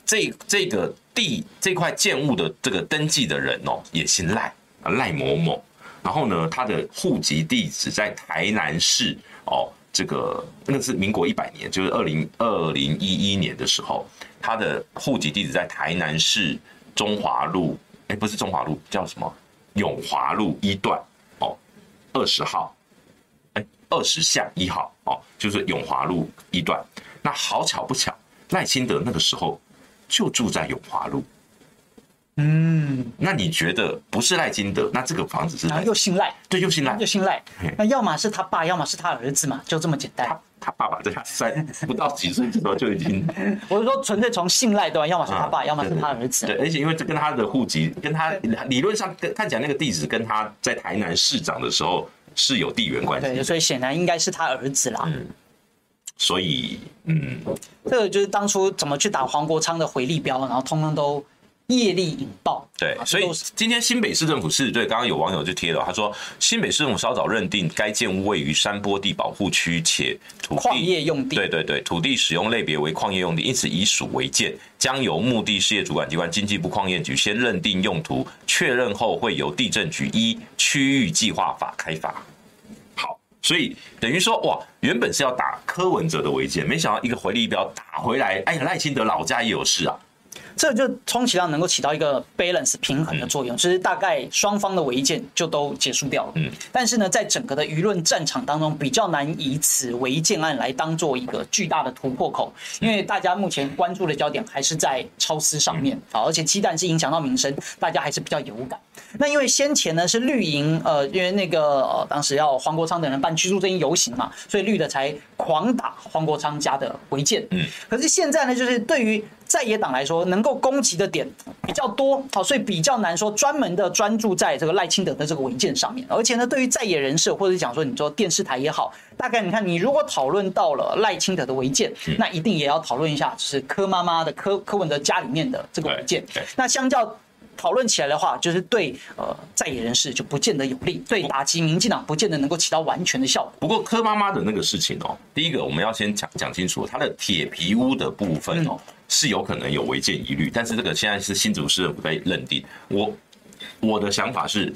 这这个地这块建物的这个登记的人哦，也姓赖啊，赖某某。然后呢，他的户籍地址在台南市哦，这个那是民国一百年，就是二零二零一一年的时候，他的户籍地址在台南市中华路，哎，不是中华路，叫什么永华路一段。二十号，哎，二十巷一号哦，就是永华路一段。那好巧不巧，赖清德那个时候就住在永华路。嗯，那你觉得不是赖金德？那这个房子是？然后又姓赖，对，又姓赖，又姓赖。那要么是他爸，要么是他儿子嘛，就这么简单。他他爸爸在他三不到几岁的时候就已经，我是说纯粹从信赖对吧？要么是他爸，要么是他儿子。对，而且因为这跟他的户籍，跟他理论上跟看起来那个地址跟他在台南市长的时候是有地缘关系。对，所以显然应该是他儿子啦。嗯，所以嗯，这个就是当初怎么去打黄国昌的回力标，然后通通都。业力引爆。对，所以今天新北市政府是对，刚刚有网友就贴了，他说新北市政府稍早认定该建物位于山坡地保护区，且土地矿业用地，对对对，土地使用类别为矿业用地，因此以属违建，将由目的事业主管机关经济部矿业局先认定用途，确认后会由地震局依区域计划法开发。好，所以等于说哇，原本是要打柯文哲的违建，没想到一个回力镖打回来，哎呀，赖清德老家也有事啊。这就充其量能够起到一个 balance 平衡的作用，其实大概双方的违建就都结束掉了。嗯，但是呢，在整个的舆论战场当中，比较难以此违建案来当做一个巨大的突破口，因为大家目前关注的焦点还是在超私上面。啊，而且鸡蛋是影响到民生，大家还是比较有感。那因为先前呢是绿营，呃，因为那个呃当时要黄国昌等人办居住正义游行嘛，所以绿的才狂打黄国昌家的违建。嗯，可是现在呢，就是对于在野党来说，能够攻击的点比较多，好，所以比较难说专门的专注在这个赖清德的这个文件上面。而且呢，对于在野人士或者讲说你说电视台也好，大概你看你如果讨论到了赖清德的文件，那一定也要讨论一下，就是柯妈妈的柯柯文哲家里面的这个文件。那相较。讨论起来的话，就是对呃在野人士就不见得有利，对打击民进党不见得能够起到完全的效果。不过柯妈妈的那个事情哦，第一个我们要先讲讲清楚，它的铁皮屋的部分哦是有可能有违建疑虑，但是这个现在是新竹市政府被认定。我我的想法是，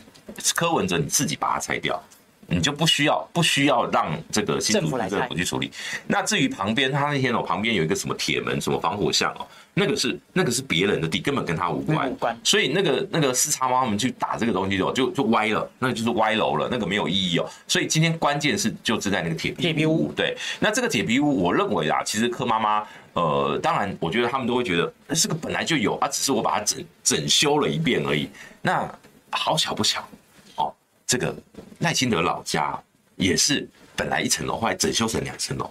柯文哲你自己把它拆掉，你就不需要不需要让这个新竹市政府去处理。那至于旁边，他那天哦旁边有一个什么铁门，什么防火巷哦。那个是那个是别人的地，根本跟他无关。无关。所以那个那个四叉猫他们去打这个东西哦，就就歪了，那就是歪楼了，那个没有意义哦。所以今天关键是就是在那个铁皮铁皮屋。对，那这个铁皮屋，我认为啊，其实柯妈妈，呃，当然，我觉得他们都会觉得那是个本来就有啊，只是我把它整整修了一遍而已。那好巧不巧哦，这个赖清德老家也是本来一层楼，后来整修成两层楼。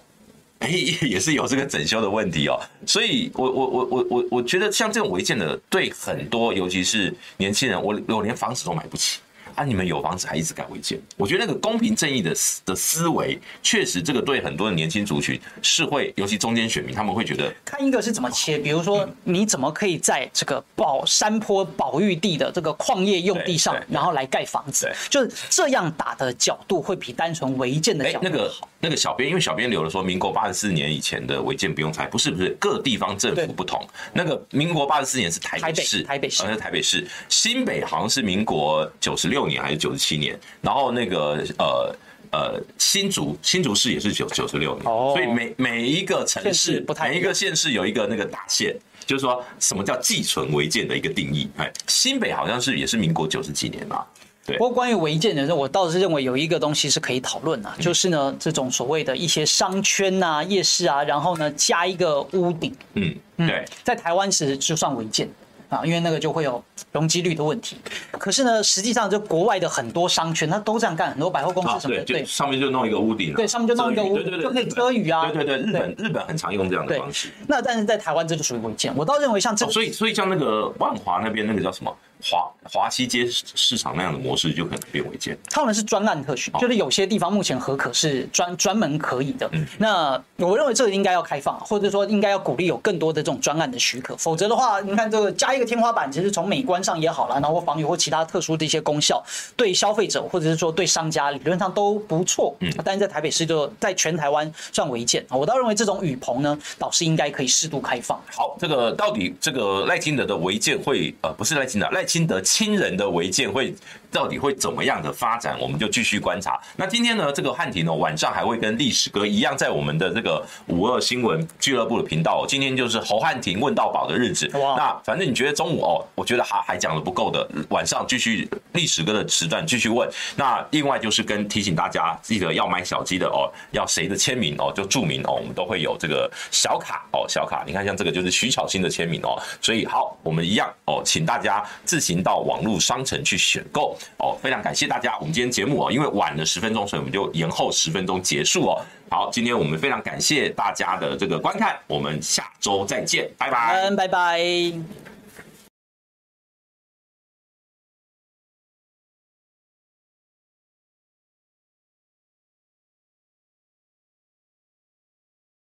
哎，也是有这个整修的问题哦，所以我我我我我我觉得像这种违建的，对很多尤其是年轻人，我我连房子都买不起。啊！你们有房子还一直改违建，我觉得那个公平正义的思的思维，确实这个对很多的年轻族群是会，尤其中间选民，他们会觉得看一个是怎么切，比如说你怎么可以在这个保山坡保育地的这个矿业用地上，然后来盖房子，就是这样打的角度会比单纯违建的角度好。那个那个小编，因为小编留了说，民国八十四年以前的违建不用拆，不是不是，各地方政府不同。那个民国八十四年是台北市，台北市，好像是台北市，新北好像是民国九十六。年还是九十七年，然后那个呃呃新竹新竹市也是九九十六年，所以每每一个城市每一个县市有一个那个打线，就是说什么叫寄存违建的一个定义。哎，新北好像是也是民国九十几年嘛。对。不过关于违建的，我倒是认为有一个东西是可以讨论的，就是呢这种所谓的一些商圈啊、夜市啊，然后呢加一个屋顶，嗯，对，在台湾是就算违建。啊，因为那个就会有容积率的问题。可是呢，实际上就国外的很多商圈，它都这样干，很多百货公司什么的，对，上面就弄一个屋顶，对，上面就弄一个屋顶，就可以遮雨啊。对对对，日本日本很常用这样的方式。那但是在台湾这就属于违建。我倒认为像这，所以所以像那个万华那边那个叫什么？华华西街市场那样的模式就可能变违建。他们是专案特许，就是有些地方目前核可是专专门可以的。嗯那我认为这个应该要开放，或者说应该要鼓励有更多的这种专案的许可。否则的话，你看这个加一个天花板，其实从美观上也好了，然后防雨或其他特殊的一些功效，对消费者或者是说对商家理论上都不错。嗯，但是在台北市就在全台湾算违建。我倒认为这种雨棚呢，倒是应该可以适度开放。好，这个到底这个赖清德的违建会呃不是赖清德赖。清德亲人的违建会到底会怎么样的发展？我们就继续观察。那今天呢，这个汉庭呢，晚上还会跟历史哥一样，在我们的这个五二新闻俱乐部的频道。今天就是侯汉庭问到宝的日子。那反正你觉得中午哦，我觉得还还讲的不够的，晚上继续历史哥的时段继续问。那另外就是跟提醒大家，记得要买小鸡的哦，要谁的签名哦，就注明哦，我们都会有这个小卡哦，小卡。你看像这个就是徐巧芯的签名哦，所以好，我们一样哦，请大家。自行到网络商城去选购哦，非常感谢大家。我们今天节目哦，因为晚了十分钟，所以我们就延后十分钟结束哦。好，今天我们非常感谢大家的这个观看，我们下周再见，拜拜，拜拜。